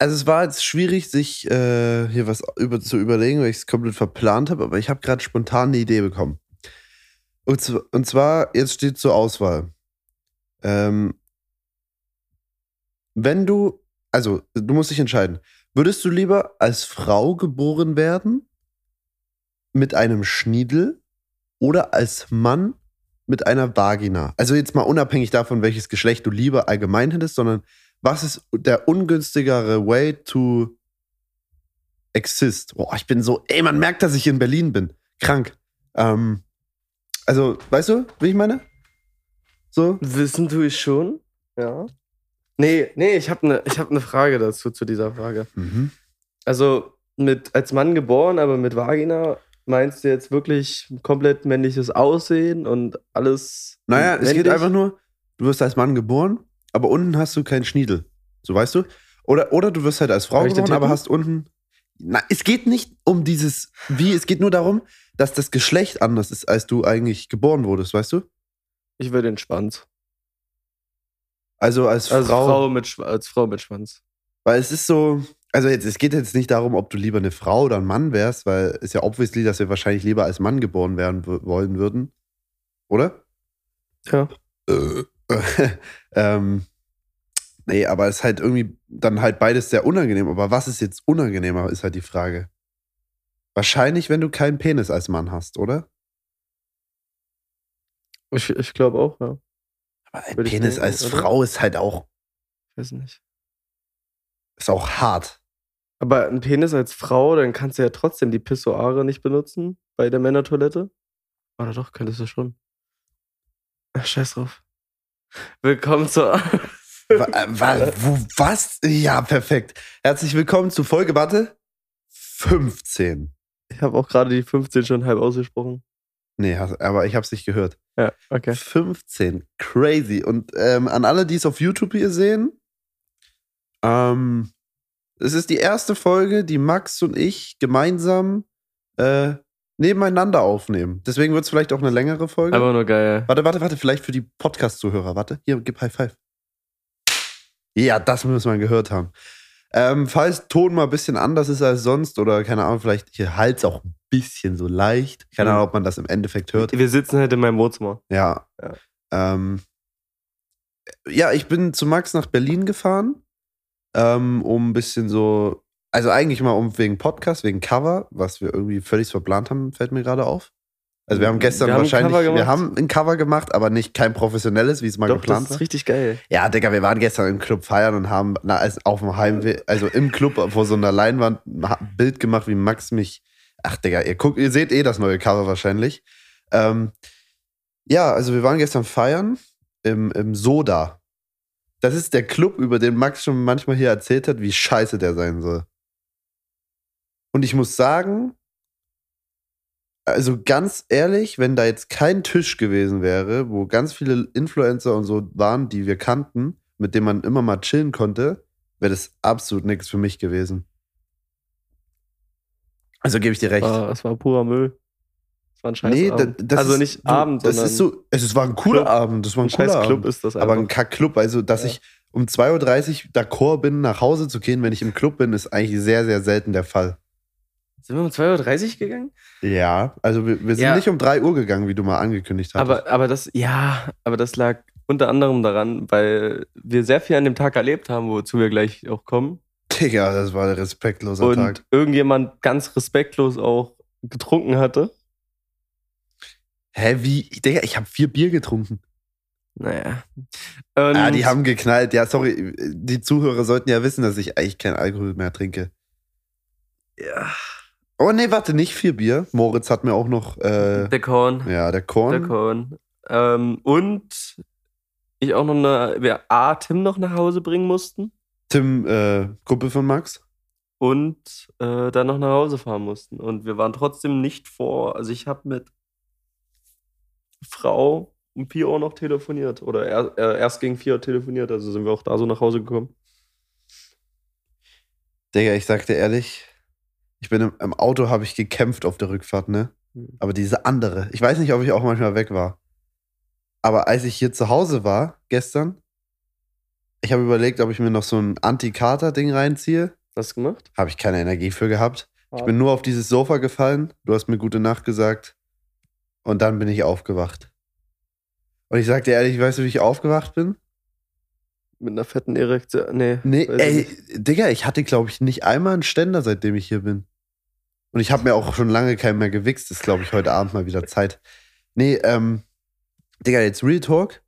also es war jetzt schwierig, sich äh, hier was über, zu überlegen, weil ich es komplett verplant habe, aber ich habe gerade spontan eine Idee bekommen. Und, zw- und zwar, jetzt steht zur Auswahl. Ähm, wenn du, also du musst dich entscheiden, würdest du lieber als Frau geboren werden mit einem Schniedel oder als Mann mit einer Vagina? Also jetzt mal unabhängig davon, welches Geschlecht du lieber allgemein hättest, sondern was ist der ungünstigere Way to exist? Boah, ich bin so, ey, man merkt, dass ich in Berlin bin. Krank. Ähm, also, weißt du, wie ich meine? So? Wissen tue ich schon. Ja. Nee, nee, ich habe eine hab ne Frage dazu, zu dieser Frage. Mhm. Also, mit, als Mann geboren, aber mit Vagina, meinst du jetzt wirklich komplett männliches Aussehen und alles? Naja, es geht männlich? einfach nur, du wirst als Mann geboren, aber unten hast du keinen Schniedel. So weißt du? Oder, oder du wirst halt als Frau geboren, aber hast unten. Na, es geht nicht um dieses Wie, es geht nur darum, dass das Geschlecht anders ist, als du eigentlich geboren wurdest, weißt du? Ich will den Schwanz. Also als Als Frau. Frau, mit, als Frau mit Schwanz. Weil es ist so, also jetzt, es geht jetzt nicht darum, ob du lieber eine Frau oder ein Mann wärst, weil es ist ja obviously, dass wir wahrscheinlich lieber als Mann geboren werden wollen würden. Oder? Ja. Äh, ähm, nee, aber es ist halt irgendwie dann halt beides sehr unangenehm. Aber was ist jetzt unangenehmer, ist halt die Frage. Wahrscheinlich, wenn du keinen Penis als Mann hast, oder? Ich, ich glaube auch, ja. Aber ein Würde Penis denken, als oder? Frau ist halt auch, Ich weiß nicht. ist auch hart. Aber ein Penis als Frau, dann kannst du ja trotzdem die Pissoire nicht benutzen bei der Männertoilette. Oder doch, könntest du schon. Ach, scheiß drauf. Willkommen zur. Wa- äh, wa- wo, was? Ja, perfekt. Herzlich willkommen zu Folge, warte, 15. Ich habe auch gerade die 15 schon halb ausgesprochen. Nee, aber ich habe es nicht gehört. Ja, okay. 15. Crazy. Und ähm, an alle, die es auf YouTube hier sehen, ähm, es ist die erste Folge, die Max und ich gemeinsam äh, nebeneinander aufnehmen. Deswegen wird es vielleicht auch eine längere Folge. Einfach nur geil. warte, warte, warte, vielleicht für die Podcast-Zuhörer. Warte, hier, gib High Five. Ja, das müssen wir gehört haben. Ähm, falls Ton mal ein bisschen anders ist als sonst oder keine Ahnung, vielleicht hier Hals auch ein bisschen so leicht. Keine Mhm. Ahnung, ob man das im Endeffekt hört. Wir sitzen halt in meinem Wohnzimmer. Ja. Ja. Ähm, ja, ich bin zu Max nach Berlin gefahren, ähm, um ein bisschen so, also eigentlich mal um wegen Podcast, wegen Cover, was wir irgendwie völlig verplant haben, fällt mir gerade auf. Also wir haben gestern Wir haben ein wahrscheinlich, wir haben ein Cover gemacht, aber nicht kein professionelles, wie es mal Doch, das geplant ist war. richtig geil. Ja, Digga, wir waren gestern im Club feiern und haben na, auf dem Heimweg, also im Club vor so einer Leinwand ein Bild gemacht, wie Max mich. Ach, Digga, ihr guckt, ihr seht eh das neue Cover wahrscheinlich. Ähm, ja, also wir waren gestern feiern im, im Soda. Das ist der Club, über den Max schon manchmal hier erzählt hat, wie scheiße der sein soll. Und ich muss sagen, also ganz ehrlich, wenn da jetzt kein Tisch gewesen wäre, wo ganz viele Influencer und so waren, die wir kannten, mit denen man immer mal chillen konnte, wäre das absolut nichts für mich gewesen. Also gebe ich dir recht. War, es war purer Müll. Es war ein scheiß nee, Abend. das also ist, nicht Abend, das ist so, es war ein cooler Club. Abend, das war ein, ein cooler Club ist das Aber einfach. ein Kack-Club, also dass Ja. ich um 2.30 Uhr d'accord bin, nach Hause zu gehen, wenn ich im Club bin, ist eigentlich sehr, sehr selten der Fall. Sind wir um 2.30 Uhr gegangen? Ja, also wir, wir sind Ja. nicht um 3 Uhr gegangen, wie du mal angekündigt hast. Aber, aber das, ja, aber das lag unter anderem daran, weil wir sehr viel an dem Tag erlebt haben, wozu wir gleich auch kommen. Digga, das war ein respektloser und Tag. irgendjemand ganz respektlos auch getrunken hatte. Hä, wie? Digga, ich habe vier Bier getrunken. Naja. Und ah, die haben geknallt. Ja, sorry, die Zuhörer sollten ja wissen, dass ich eigentlich kein Alkohol mehr trinke. Ja, Oh nee, warte, nicht vier Bier. Moritz hat mir auch noch, äh, der Korn. ja, der Korn. Der Korn. Ähm, und ich auch noch eine, wir A, Tim noch nach Hause bringen mussten Tim, äh, Kumpel von Max. und äh, dann noch nach Hause fahren mussten. Und wir waren trotzdem nicht vor, also ich habe mit Frau um 4 Uhr noch telefoniert oder er, äh, erst gegen 4 Uhr telefoniert, also sind wir auch da so nach Hause gekommen. Digga, ich sag dir ehrlich, ich bin im, im Auto, habe ich gekämpft auf der Rückfahrt, ne? Hm. Aber diese andere, ich weiß nicht, ob ich auch manchmal weg war. Aber als ich hier zu Hause war, gestern, Ich habe überlegt, ob ich mir noch so ein Anti-Kater-Ding reinziehe. Hast du gemacht? Habe ich keine Energie für gehabt. Ich bin nur auf dieses Sofa gefallen. Du hast mir gute Nacht gesagt. Und dann bin ich aufgewacht. Und ich sag dir ehrlich, weißt du, wie ich aufgewacht bin? Mit einer fetten Erektion. Nee. Nee, ich ey, nicht. Digga, ich hatte, glaube ich, nicht einmal einen Ständer, seitdem ich hier bin. Und ich habe mir auch schon lange keinen mehr gewichst. Ist, glaube ich, heute Abend mal wieder Zeit. Nee, ähm, Digga, jetzt Real Talk.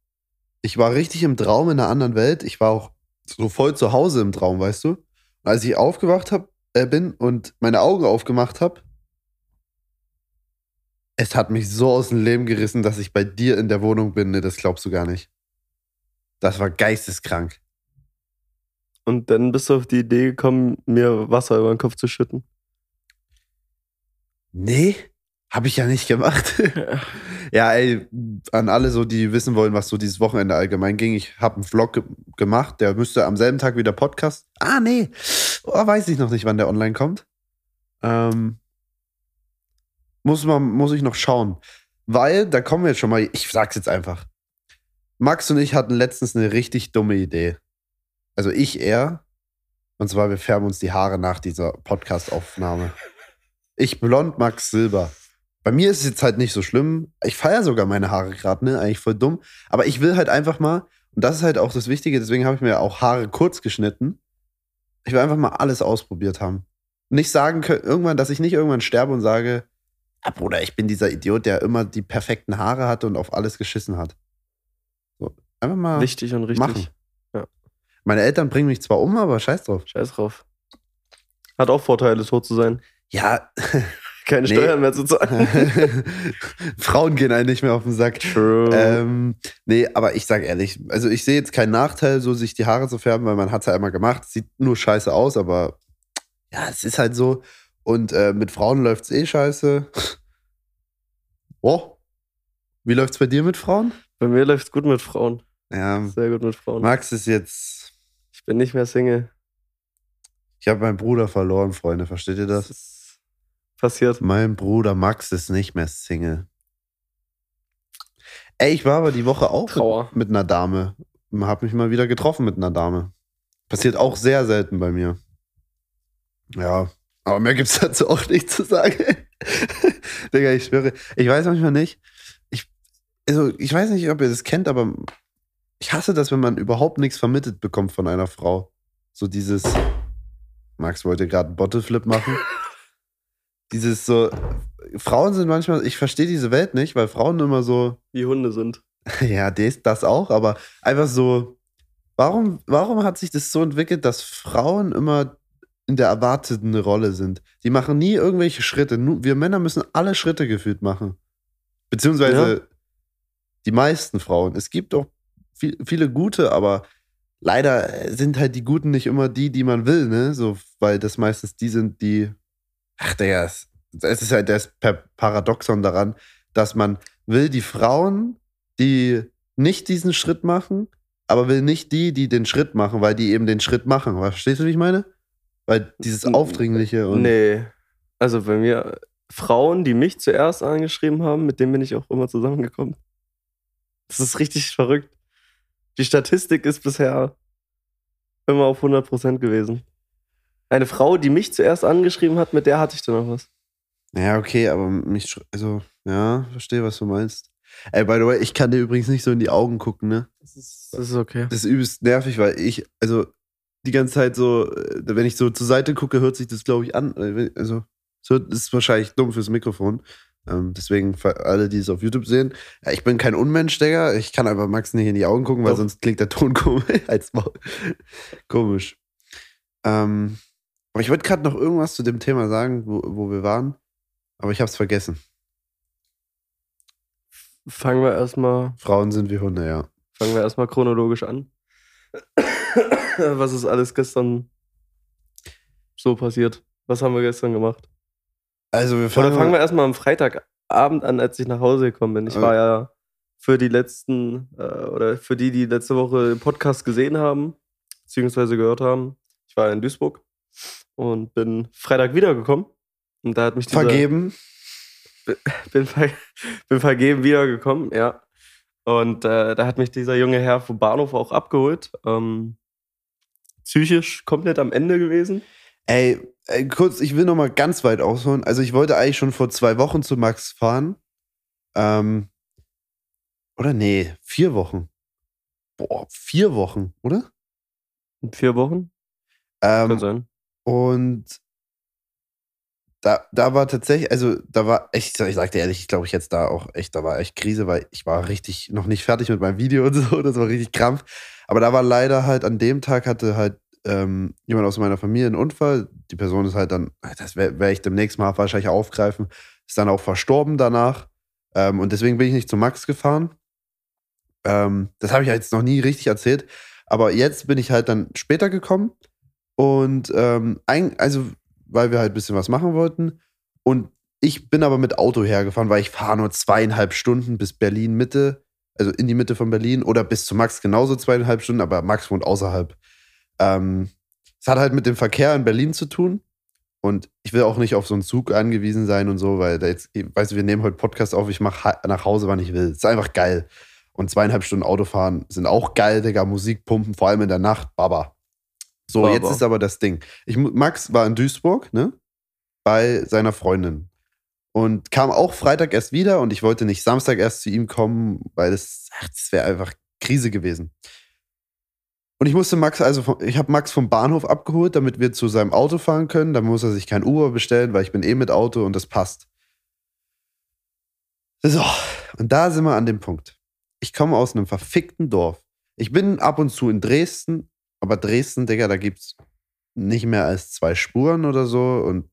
Ich war richtig im Traum in einer anderen Welt. Ich war auch so voll zu Hause im Traum, weißt du? Und als ich aufgewacht hab, äh, bin und meine Augen aufgemacht habe, es hat mich so aus dem Leben gerissen, dass ich bei dir in der Wohnung bin. Ne, das glaubst du gar nicht. Das war geisteskrank. Und dann bist du auf die Idee gekommen, mir Wasser über den Kopf zu schütten. Nee, habe ich ja nicht gemacht. ja, ey, an alle so, die wissen wollen, was so dieses Wochenende allgemein ging. Ich habe einen Vlog ge gemacht, der müsste am selben Tag wieder Podcast. Ah, nee. Oh, weiß ich noch nicht, wann der online kommt. Ähm, muss, man, muss ich noch schauen. Weil, da kommen wir jetzt schon mal, ich sag's jetzt einfach. Max und ich hatten letztens eine richtig dumme Idee. Also ich eher. Und zwar, wir färben uns die Haare nach dieser Podcast-Aufnahme. Ich blond, Max Silber. Bei mir ist es jetzt halt nicht so schlimm. Ich feiere sogar meine Haare gerade, ne? Eigentlich voll dumm. Aber ich will halt einfach mal, und das ist halt auch das Wichtige, deswegen habe ich mir auch Haare kurz geschnitten. Ich will einfach mal alles ausprobiert haben. Nicht sagen können, irgendwann, dass ich nicht irgendwann sterbe und sage, ah, Bruder, ich bin dieser Idiot, der immer die perfekten Haare hatte und auf alles geschissen hat. So, einfach mal. Wichtig und richtig. machen. Meine Eltern bringen mich zwar um, aber scheiß drauf. Scheiß drauf. Hat auch Vorteile, tot zu sein. Ja, Keine Nee. Steuern mehr zu zahlen. Frauen gehen einem nicht mehr auf den Sack. True. Ähm, nee, aber ich sag ehrlich, also ich sehe jetzt keinen Nachteil, so sich die Haare zu färben, weil man hat es ja einmal gemacht. Sieht nur scheiße aus, aber ja, es ist halt so. Und äh, mit Frauen läuft's eh scheiße. Oh. Wie läuft's bei dir mit Frauen? Bei mir läuft's gut mit Frauen. Ja, Sehr gut mit Frauen. Max ist jetzt. Ich bin nicht mehr Single. Ich habe meinen Bruder verloren, Freunde. Versteht ihr Das das? Passiert. Mein Bruder Max ist nicht mehr Single. Ey, ich war aber die Woche auch Trauer. mit, mit einer Dame. Hab mich mal wieder getroffen mit einer Dame. Passiert auch sehr selten bei mir. Ja, aber mehr gibt's dazu auch nicht zu sagen. Digga, ich schwöre. Ich weiß manchmal nicht. Ich, also, ich weiß nicht, ob ihr das kennt, aber ich hasse das, wenn man überhaupt nichts vermittelt bekommt von einer Frau. So dieses. Max wollte gerade einen Bottleflip machen. dieses so. Frauen sind manchmal, ich verstehe diese Welt nicht, weil Frauen immer so, Wie Hunde sind. ja, das, das auch, aber einfach so, warum, warum hat sich das so entwickelt, dass Frauen immer in der erwarteten Rolle sind? Die machen nie irgendwelche Schritte. Wir Männer müssen alle Schritte gefühlt machen. Beziehungsweise die meisten Frauen. Es gibt auch viel, viele gute, aber leider sind halt die Guten nicht immer die, die man will, ne? So, weil das meistens die sind, die. Ach, Digga, es, es ist halt das Paradoxon daran, dass man will die Frauen, die nicht diesen Schritt machen, aber will nicht die, die den Schritt machen, weil die eben den Schritt machen. Verstehst du, wie ich meine? Weil dieses Aufdringliche und. Nee. Also bei mir, Frauen, die mich zuerst angeschrieben haben, mit denen bin ich auch immer zusammengekommen. Das ist richtig verrückt. Die Statistik ist bisher immer auf 100% gewesen. Eine Frau, die mich zuerst angeschrieben hat, mit der hatte ich dann noch was. Ja, okay, aber mich, also, ja, verstehe, was du meinst. Ey, by the way, ich kann dir übrigens nicht so in die Augen gucken, ne? Das ist, das ist okay. Das ist übelst nervig, weil ich, also, die ganze Zeit so, äh, wenn ich so zur Seite gucke, hört sich das, glaube ich, an. Äh, Also, hört- ist wahrscheinlich dumm fürs Mikrofon. Ähm, deswegen, für alle, die es auf YouTube sehen, ja, ich bin kein Unmensch, Digga. Ich kann einfach Max nicht in die Augen gucken, weil Doch. sonst klingt der Ton komisch. als Maul. komisch. Ähm, aber ich wollte gerade noch irgendwas zu dem Thema sagen, wo, wo wir waren, aber ich habe es vergessen. Fangen wir erstmal Frauen sind wie Hunde, ja. fangen wir erstmal chronologisch an. Was ist alles gestern so passiert? Was haben wir gestern gemacht? Also wir Oder fangen wir erstmal am Freitagabend an, als ich nach Hause gekommen bin. Ich Äh. war ja für die letzten, äh, oder für die, die letzte Woche den Podcast gesehen haben, beziehungsweise gehört haben, ich war in Duisburg und bin Freitag wiedergekommen. Und da hat mich dieser, vergeben. bin, ver bin vergeben wiedergekommen, ja. Und äh, da hat mich dieser junge Herr vom Bahnhof auch abgeholt. Ähm, psychisch komplett am Ende gewesen? Ey, ey, kurz, ich will noch mal ganz weit ausholen. Also ich wollte eigentlich schon vor zwei Wochen zu Max fahren. Ähm, oder nee, vier Wochen. Boah, vier Wochen, oder? Vier Wochen? Kann Ähm, sein. Und da, da war tatsächlich, also da war echt, ich sag dir ehrlich, ich glaube ich jetzt da auch echt, da war echt Krise, weil ich war richtig noch nicht fertig mit meinem Video und so, das war richtig krampf. Aber da war leider halt, an dem Tag hatte halt ähm, jemand aus meiner Familie einen Unfall. Die Person ist halt dann, das werde werd ich demnächst mal wahrscheinlich aufgreifen, ist dann auch verstorben danach. Ähm, und deswegen bin ich nicht zu Max gefahren. Ähm, das habe ich jetzt noch nie richtig erzählt. Aber jetzt bin ich halt dann später gekommen. Und ähm, ein, also, weil wir halt ein bisschen was machen wollten. Und ich bin aber mit Auto hergefahren, weil ich fahre nur zweieinhalb Stunden bis Berlin Mitte, also in die Mitte von Berlin oder bis zu Max genauso zweieinhalb Stunden, aber Max wohnt außerhalb. Ähm, es hat halt mit dem Verkehr in Berlin zu tun. Und ich will auch nicht auf so einen Zug angewiesen sein und so, weil da jetzt, weißt du, wir nehmen heute Podcast auf, ich mache nach Hause, wann ich will. ist einfach geil. Und zweieinhalb Stunden Autofahren sind auch geil, Digga. Musik pumpen, vor allem in der Nacht, Baba. So, Baba. jetzt ist aber das Ding. Ich, Max war in Duisburg, ne? Bei seiner Freundin. Und kam auch Freitag erst wieder und ich wollte nicht Samstag erst zu ihm kommen, weil das, ach, das wäre einfach Krise gewesen. Und ich musste Max, also vom, ich habe Max vom Bahnhof abgeholt, damit wir zu seinem Auto fahren können. Dann muss er sich kein Uber bestellen, weil ich bin eh mit Auto und das passt. So, und da sind wir an dem Punkt. Ich komme aus einem verfickten Dorf. Ich bin ab und zu in Dresden, aber Dresden, Digga, da gibt's nicht mehr als zwei Spuren oder so. Und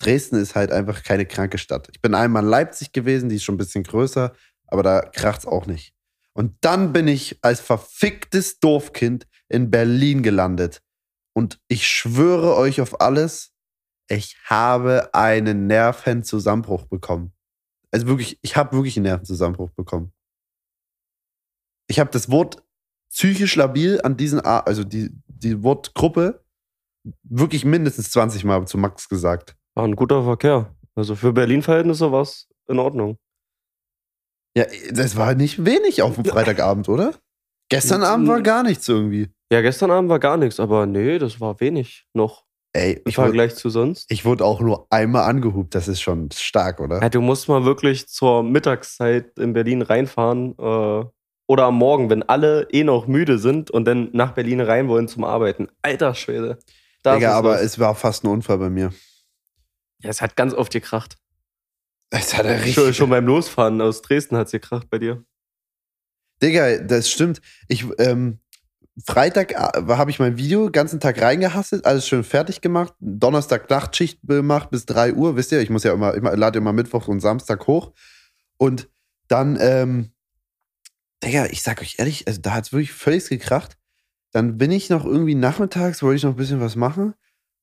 Dresden ist halt einfach keine kranke Stadt. Ich bin einmal in Leipzig gewesen, die ist schon ein bisschen größer, aber da kracht's auch nicht. Und dann bin ich als verficktes Dorfkind in Berlin gelandet. Und ich schwöre euch auf alles, ich habe einen Nervenzusammenbruch bekommen. Also wirklich, ich habe wirklich einen Nervenzusammenbruch bekommen. Ich habe das Wort psychisch labil an diesen, A also die, die Wortgruppe wirklich mindestens 20 Mal zu Max gesagt. War ein guter Verkehr. Also für Berlin-Verhältnisse war es in Ordnung. Ja, das war nicht wenig auf dem Freitagabend, oder? Gestern Abend war gar nichts irgendwie. Ja, gestern Abend war gar nichts, aber nee, das war wenig noch Ey, im Vergleich zu sonst. ich wurde auch nur einmal angehupt. Das ist schon stark, oder? Ja, du musst mal wirklich zur Mittagszeit in Berlin reinfahren äh, oder am Morgen, wenn alle eh noch müde sind und dann nach Berlin rein wollen zum Arbeiten. Alter Schwede. Da Digga, ist aber los. es war fast ein Unfall bei mir. ja, es hat ganz oft gekracht. Es hat er Schon, schon beim Losfahren aus Dresden hat es gekracht bei dir. Digga, das stimmt. Ich, ähm, Freitag äh, habe ich mein Video den ganzen Tag reingehasselt, alles schön fertig gemacht. Donnerstag Nachtschicht gemacht bis 3 Uhr. Wisst ihr, ich muss ja immer, ich lade immer Mittwoch und Samstag hoch. Und dann, ähm, Digga, ich sag euch ehrlich, also da hat es wirklich völlig gekracht. Dann bin ich noch irgendwie nachmittags, wollte ich noch ein bisschen was machen.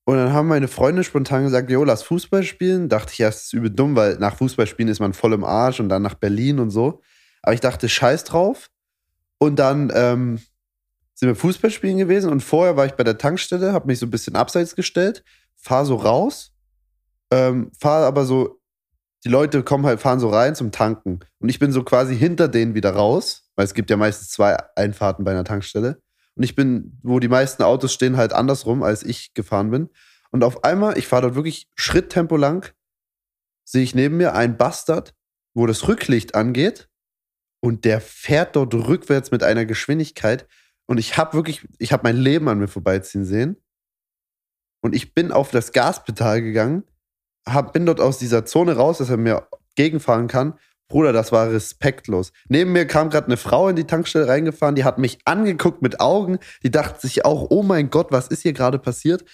Und dann haben meine Freunde spontan gesagt, jo, lass Fußball spielen. Dachte ich, ja, das ist übel dumm, weil nach Fußball spielen ist man voll im Arsch und dann nach Berlin und so. Aber ich dachte, scheiß drauf. Und dann ähm, sind wir Fußball spielen gewesen und vorher war ich bei der Tankstelle, habe mich so ein bisschen abseits gestellt, fahr so raus, ähm, fahr aber so, die Leute kommen halt, fahren so rein zum Tanken. Und ich bin so quasi hinter denen wieder raus, weil es gibt ja meistens zwei Einfahrten bei einer Tankstelle. Und ich bin, wo die meisten Autos stehen, halt andersrum, als ich gefahren bin. Und auf einmal, ich fahre dort wirklich Schritttempo lang, sehe ich neben mir einen Bastard, wo das Rücklicht angeht und der fährt dort rückwärts mit einer Geschwindigkeit und ich habe wirklich, ich habe mein Leben an mir vorbeiziehen sehen und ich bin auf das Gaspedal gegangen, hab, bin dort aus dieser Zone raus, dass er mir gegenfahren kann. Bruder, das war respektlos. Neben mir kam gerade eine Frau in die Tankstelle reingefahren, die hat mich angeguckt mit Augen, die dachte sich auch, oh mein Gott, was ist hier gerade passiert?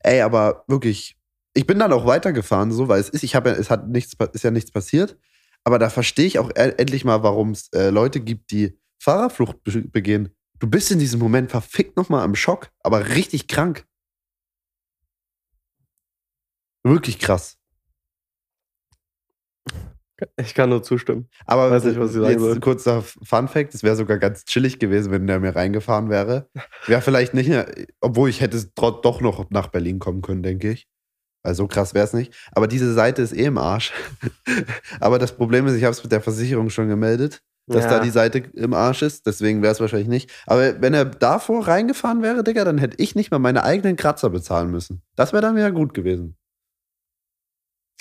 Ey, aber wirklich, ich bin dann auch weitergefahren, so, weil es ist, ich habe ja, es hat nichts, ist ja nichts passiert. Aber da verstehe ich auch e- endlich mal, warum es äh, Leute gibt, die Fahrerflucht be begehen. Du bist in diesem Moment verfickt nochmal am Schock, aber richtig krank. Wirklich krass. Ich kann nur zustimmen. Aber Weiß nicht, was ich sagen jetzt kurzer Fun Fact: Es wäre sogar ganz chillig gewesen, wenn der mir reingefahren wäre. Wäre vielleicht nicht, mehr- obwohl ich hätte doch noch nach Berlin kommen können, denke ich. Weil so krass wäre es nicht. Aber diese Seite ist eh im Arsch. Aber das Problem ist, ich habe es mit der Versicherung schon gemeldet. dass Ja. da die Seite im Arsch ist. Deswegen wäre es wahrscheinlich nicht. Aber wenn er davor reingefahren wäre, Digga, dann hätte ich nicht mal meine eigenen Kratzer bezahlen müssen. Das wäre dann wieder gut gewesen.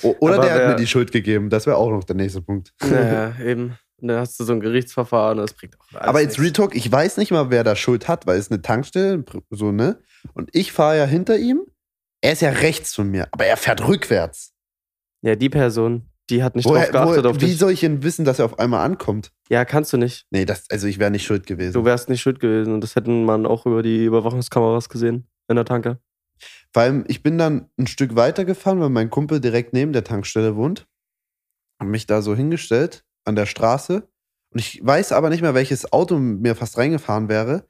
Oder Aber der hat wer- mir die Schuld gegeben. Das wäre auch noch der nächste Punkt. Naja, eben. Und dann hast du so ein Gerichtsverfahren, das bringt auch alles Aber jetzt. Retalk, ich weiß nicht mal, wer da Schuld hat, weil es eine Tankstelle, so, ne? Und ich fahre ja hinter ihm. Er ist ja rechts von mir, aber er fährt rückwärts. Ja, die Person, die hat nicht Woher, drauf geachtet woher, auf wie dich. soll ich denn wissen, dass er auf einmal ankommt? Ja, kannst du nicht. Nee, das, also ich wäre nicht schuld gewesen. Du wärst nicht schuld gewesen und das hätten man auch über die Überwachungskameras gesehen in der Tanke. Vor allem, ich bin dann ein Stück weiter gefahren, weil mein Kumpel direkt neben der Tankstelle wohnt. Hab mich da so hingestellt an der Straße. Und ich weiß aber nicht mehr, welches Auto mir fast reingefahren wäre.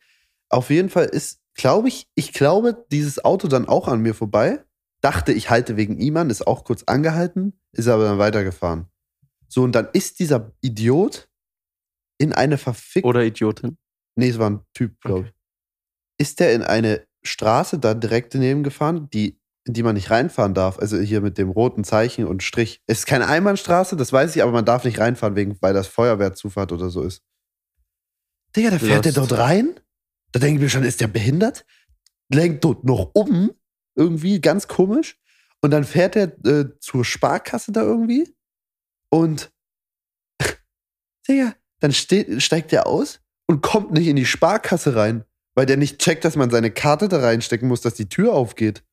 Auf jeden Fall ist, glaube ich, ich glaube, dieses Auto dann auch an mir vorbei. Dachte, ich halte wegen ihm an, ist auch kurz angehalten, ist aber dann weitergefahren. So, und dann ist dieser Idiot in eine verfickte. Oder Idiotin. Nee, es war ein Typ, glaube Okay. ich. Ist der in eine Straße da direkt daneben gefahren, die, in die man nicht reinfahren darf? Also hier mit dem roten Zeichen und Strich. Es ist keine Einbahnstraße, das weiß ich, aber man darf nicht reinfahren, wegen, weil das Feuerwehrzufahrt oder so ist. Digga, da fährt der Lost. dort rein. Da denke ich mir schon, ist der behindert? Lenkt dort noch um. Irgendwie ganz komisch. Und dann fährt er äh, zur Sparkasse da irgendwie. Und Digga, dann steht, steigt er aus und kommt nicht in die Sparkasse rein, weil der nicht checkt, dass man seine Karte da reinstecken muss, dass die Tür aufgeht.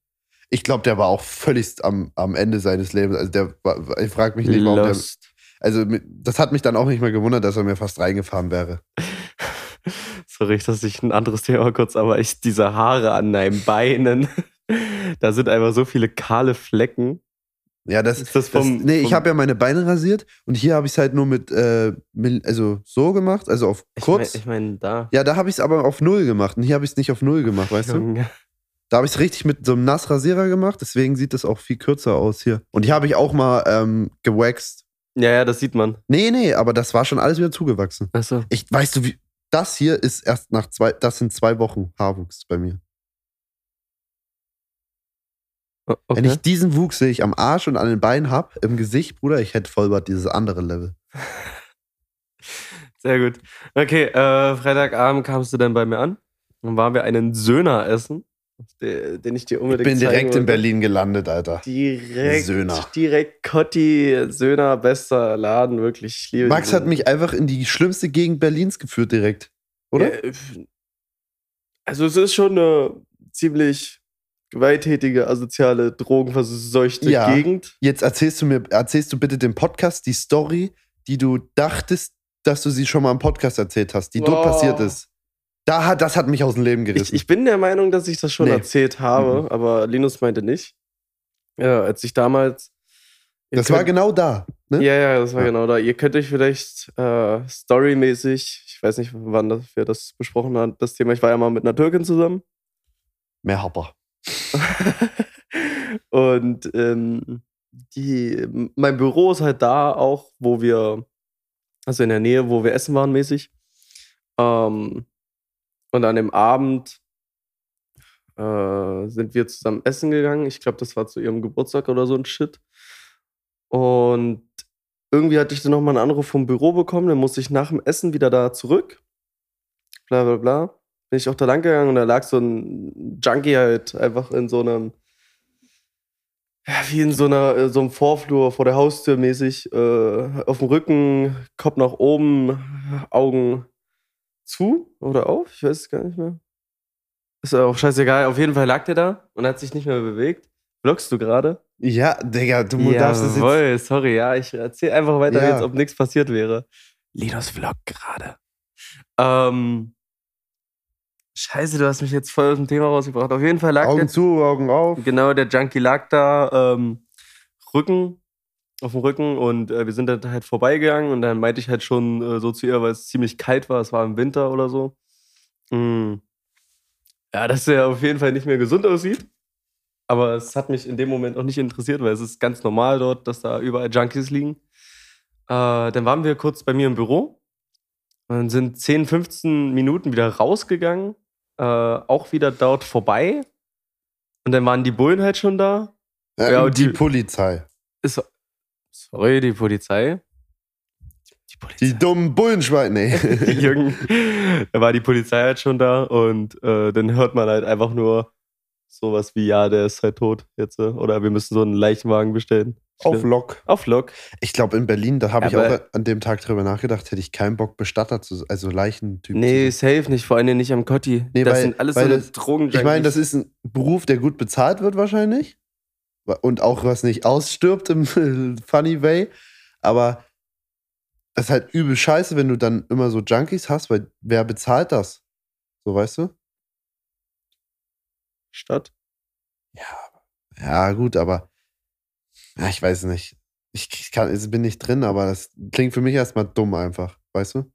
Ich glaube, der war auch völlig am, am Ende seines Lebens. Also der war, ich frage mich nicht, warum der, Lost. also mit- das hat mich dann auch nicht mehr gewundert, dass er mir fast reingefahren wäre. Sorry, dass ich ein anderes Thema kurz, aber ich, diese Haare an deinen Beinen, da sind einfach so viele kahle Flecken. Ja, das, Ist das das vom, nee, ich vom- habe ja meine Beine rasiert und hier habe ich es halt nur mit, äh, also so gemacht, also auf ich kurz. mein- Ich meine, da. ja, da habe ich es aber auf null gemacht und hier habe ich es nicht auf null gemacht, weißt du? Da habe ich es richtig mit so einem Nassrasierer gemacht, deswegen sieht es auch viel kürzer aus hier. Und hier habe ich auch mal ähm, gewaxt. Ja, ja, das sieht man. Nee, nee, aber das war schon alles wieder zugewachsen. Achso. Ich weißt du, wie das hier ist erst nach zwei, das sind zwei Wochen Haarwuchs bei mir. O- Wenn Okay. ich diesen Wuchs sehe ich am Arsch und an den Beinen hab, im Gesicht, Bruder, ich hätte Vollbart dieses andere Level. Sehr gut. Okay, äh, Freitagabend kamst du dann bei mir an. Dann waren wir einen Söhner essen, den ich dir Ich unbedingt bin zeigen direkt in wollte. Berlin gelandet, Alter. Direkt, Söhner. direkt Cotti, Söhner, bester Laden, wirklich. Ich liebe Max hat mich einfach in die schlimmste Gegend Berlins geführt direkt. Oder? Ja, also es ist schon eine ziemlich gewalttätige, asoziale, drogenverseuchte Ja. Gegend. Jetzt erzählst du mir, erzählst du bitte dem Podcast die Story, die du dachtest, dass du sie schon mal im Podcast erzählt hast, die dort Wow. passiert ist. Da hat, das hat mich aus dem Leben Ich, gerissen. ich bin der Meinung, dass ich das schon Nee. erzählt habe, Mhm. aber Linus meinte nicht. Ja, als ich damals. das war könnt- genau da. Ne? Ja, ja, das war Ja. genau da. Ihr könnt euch vielleicht äh, storymäßig, ich weiß nicht, wann das, wir das besprochen haben, das Thema. Ich war ja mal mit einer Türkin zusammen. Mehr Hopper. Und ähm, die, mein Büro ist halt da auch, wo wir, also in der Nähe, wo wir essen waren mäßig. Ähm, und an dem Abend äh, sind wir zusammen essen gegangen. Ich glaube, das war zu ihrem Geburtstag oder so ein Shit. Und irgendwie hatte ich dann nochmal einen Anruf vom Büro bekommen. Dann musste ich nach dem Essen wieder da zurück. Bla bla bla. Bin ich auch da lang gegangen und da lag so ein Junkie halt einfach in so einem ja, wie in so einer äh, so einem Vorflur vor der Haustür mäßig äh, auf dem Rücken, Kopf nach oben, Augen zu oder auf, ich weiß es gar nicht mehr. Ist auch scheißegal, auf jeden Fall lag der da und hat sich nicht mehr bewegt. Vloggst du gerade? Ja, Digga, du darfst es jetzt. Jawohl, sorry, ja, ich erzähl einfach weiter, Ja. als ob nichts passiert wäre. Linus Vlog gerade. Ähm, Scheiße, du hast mich jetzt voll aus dem Thema rausgebracht. Auf jeden Fall lag der Augen zu, Augen auf. Genau, der Junkie lag da, ähm, Rücken, auf dem Rücken und äh, wir sind dann halt vorbeigegangen und dann meinte ich halt schon äh, so zu ihr, weil es ziemlich kalt war, es war im Winter oder so. Mm. Ja, dass er auf jeden Fall nicht mehr gesund aussieht. Aber es hat mich in dem Moment auch nicht interessiert, weil es ist ganz normal dort, dass da überall Junkies liegen. Äh, dann waren wir kurz bei mir im Büro und sind 10, 15 Minuten wieder rausgegangen, äh, auch wieder dort vorbei. Und dann waren die Bullen halt schon da. Ja, Ja, die die- Polizei. Ist, sorry, die Polizei. Die Polizei. Die dummen Bullenschweine. Nee. Jürgen, da war die Polizei halt schon da und äh, dann hört man halt einfach nur sowas wie, ja, der ist halt tot jetzt. äh, Oder wir müssen so einen Leichenwagen bestellen. Auf Lock. Auf Lok. Ich glaube, in Berlin, da habe ich auch an dem Tag drüber nachgedacht, hätte ich keinen Bock, Bestatter zu also Leichentyp Nee, zu sein. safe nicht, vor allem nicht am Kotti. Nee, das weil- sind alles so Drogen. Ich meine, das ist ein Beruf, der gut bezahlt wird wahrscheinlich. Und auch was nicht ausstirbt im funny way. Aber das ist halt übel scheiße, wenn du dann immer so Junkies hast, weil wer bezahlt das? So, weißt du? Stadt. Ja, gut, aber ja, ich weiß nicht. Ich, ich kann, ich bin nicht drin, aber das klingt für mich erstmal dumm einfach, weißt du?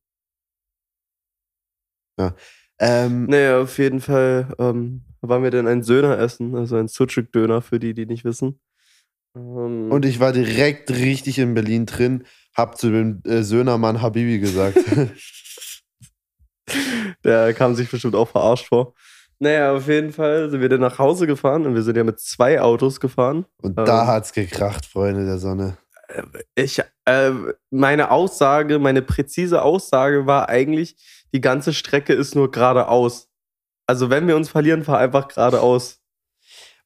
Ja. Ähm, Naja, auf jeden Fall ähm, waren wir dann ein Söhner essen, also ein Sucuk-Döner für die, die nicht wissen. Ähm, Und ich war direkt richtig in Berlin drin, hab zu dem äh, Söhnermann Habibi gesagt. Der kam sich bestimmt auch verarscht vor. Naja, auf jeden Fall sind wir dann nach Hause gefahren und wir sind ja mit zwei Autos gefahren. Und Ähm. da hat's gekracht, Freunde der Sonne. Ich, äh, meine Aussage, meine präzise Aussage war eigentlich, die ganze Strecke ist nur geradeaus. Also wenn wir uns verlieren, fahr einfach geradeaus.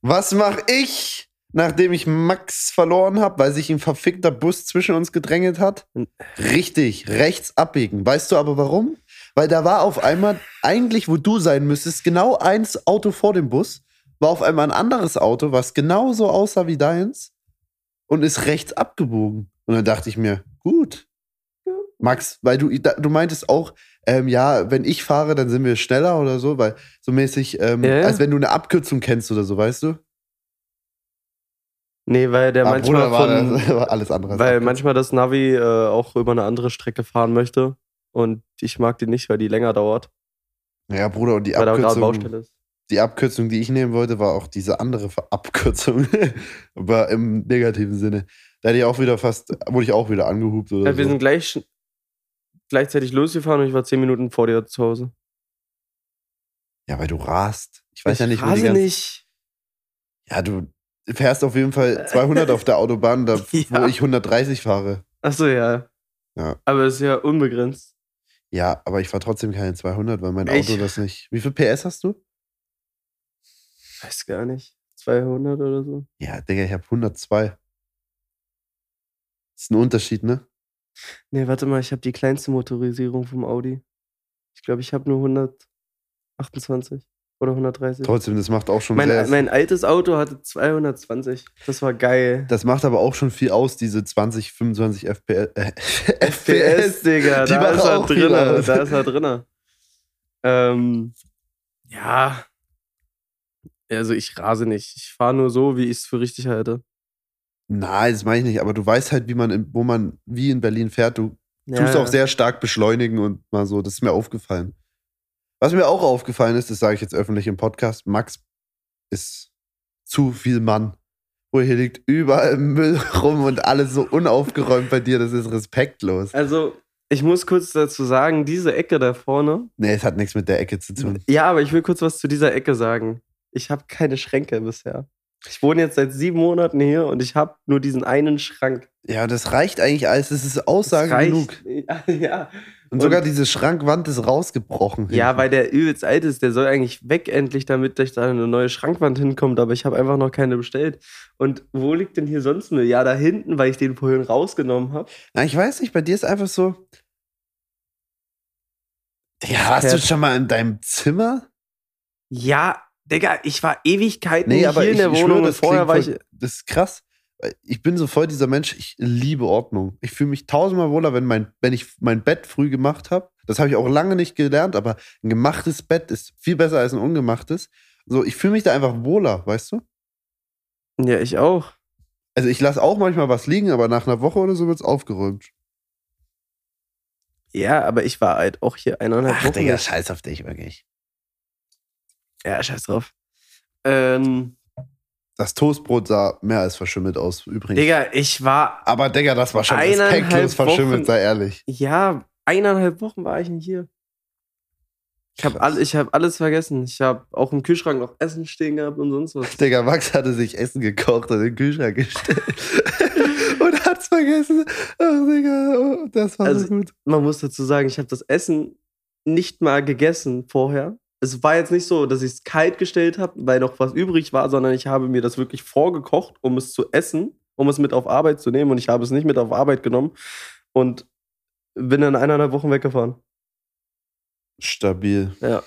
Was mach ich, nachdem ich Max verloren habe, weil sich ein verfickter Bus zwischen uns gedrängelt hat? Richtig, rechts abbiegen. Weißt du aber warum? Weil da war auf einmal, eigentlich wo du sein müsstest, genau eins Auto vor dem Bus, war auf einmal ein anderes Auto, was genauso aussah wie deins und ist rechts abgebogen. Und dann dachte ich mir, gut. Max, weil du, du meintest auch, ähm, ja, wenn ich fahre, dann sind wir schneller oder so, weil so mäßig, ähm, Ja, ja. als wenn du eine Abkürzung kennst oder so, weißt du? Nee, weil der Ah, manchmal Bruder, war, von, das, war alles andere. weil manchmal das Navi äh, auch über eine andere Strecke fahren möchte. Und ich mag die nicht, weil die länger dauert. Ja, Bruder, und die weil da Abkürzung, Baustelle ist. die Abkürzung, die ich nehmen wollte, war auch diese andere Abkürzung. Aber im negativen Sinne. Da hätte ich auch wieder fast, wurde ich auch wieder angehupt oder Ja, wir so. sind gleich gleichzeitig losgefahren und ich war zehn Minuten vor dir zu Hause. ja, weil du rast. Ich weiß ja nicht, wo die rase ganze, nicht. Ja, du fährst auf jeden Fall 200 auf der Autobahn, da, Ja. wo ich 130 fahre. Achso, ja. Ja. Aber es ist ja unbegrenzt. Ja, aber ich fahre trotzdem keine 200, weil mein Ich- Auto das nicht. Wie viel PS hast du? Weiß gar nicht. 200 oder so. Ja, Digga, ich habe 102. ist ein Unterschied, ne? Nee, warte mal, ich habe die kleinste Motorisierung vom Audi. Ich glaube, ich habe nur 128 oder 130. Trotzdem, das macht auch schon Mein, sehr. mein altes Auto hatte 220. Das war geil. Das macht aber auch schon viel aus, diese 20, 25 FPS. Äh, FPS, Digga, Die da ist er drin. Da ist er drin. Ähm, ja. Also ich rase nicht. Ich fahre nur so, wie ich es für richtig halte. Nein, das meine ich nicht, aber du weißt halt, wie man, in, wo man wie in Berlin fährt. Du Ja, tust auch sehr stark beschleunigen und mal so. Das ist mir aufgefallen. Was mir auch aufgefallen ist, das sage ich jetzt öffentlich im Podcast, Max ist zu viel Mann. Wo hier liegt überall Müll rum und alles so unaufgeräumt bei dir, das ist respektlos. Also, ich muss kurz dazu sagen, diese Ecke da vorne. Nee, es hat nichts mit der Ecke zu tun. Ja, aber ich will kurz was zu dieser Ecke sagen. Ich habe keine Schränke bisher. Ich wohne jetzt seit sieben Monaten hier und ich habe nur diesen einen Schrank. Ja, das reicht eigentlich alles, das ist Aussage Das reicht. genug. Ja, ja. Und, sogar diese Schrankwand ist rausgebrochen. Ja, hinten. weil der übelst alt ist, der soll eigentlich weg endlich, damit da eine neue Schrankwand hinkommt, aber ich habe einfach noch keine bestellt. Und wo liegt denn hier sonst Müll? Ja, da hinten, weil ich den vorhin rausgenommen habe. Na, ich weiß nicht, bei dir ist einfach so. Ja, warst du schon mal in deinem Zimmer? Ja, Digga, ich war Ewigkeiten Nee, aber hier ich, in der Wohnung schwöre, und vorher war ich. Das ist krass. Ich bin so voll dieser Mensch, ich liebe Ordnung. Ich fühle mich tausendmal wohler, wenn, mein, wenn ich mein Bett früh gemacht habe. Das habe ich auch lange nicht gelernt, aber ein gemachtes Bett ist viel besser als ein ungemachtes. So, ich fühle mich da einfach wohler, weißt du? Ja, ich auch. Also ich lasse auch manchmal was liegen, aber nach einer Woche oder so wird es aufgeräumt. Ja, aber ich war halt auch hier eineinhalb Wochen. nicht. scheiß auf dich wirklich. Ja, scheiß drauf. Ähm, Das Toastbrot sah mehr als verschimmelt aus, übrigens. Digga, ich war. Aber Digga, das war schon respektlos verschimmelt, sei ehrlich. Ja, eineinhalb Wochen war ich nicht hier. Ich habe all, ich hab alles vergessen. Ich habe auch im Kühlschrank noch Essen stehen gehabt und sonst was. Digga, Max hatte sich Essen gekocht und in den Kühlschrank gestellt. und hat's vergessen. Ach, Digga, oh, das war Also, so gut. Man muss dazu sagen, ich habe das Essen nicht mal gegessen vorher. Es war jetzt nicht so, dass ich es kalt gestellt habe, weil noch was übrig war, sondern ich habe mir das wirklich vorgekocht, um es zu essen, um es mit auf Arbeit zu nehmen. Und ich habe es nicht mit auf Arbeit genommen und bin dann eineinhalb Wochen weggefahren. Stabil. Ja.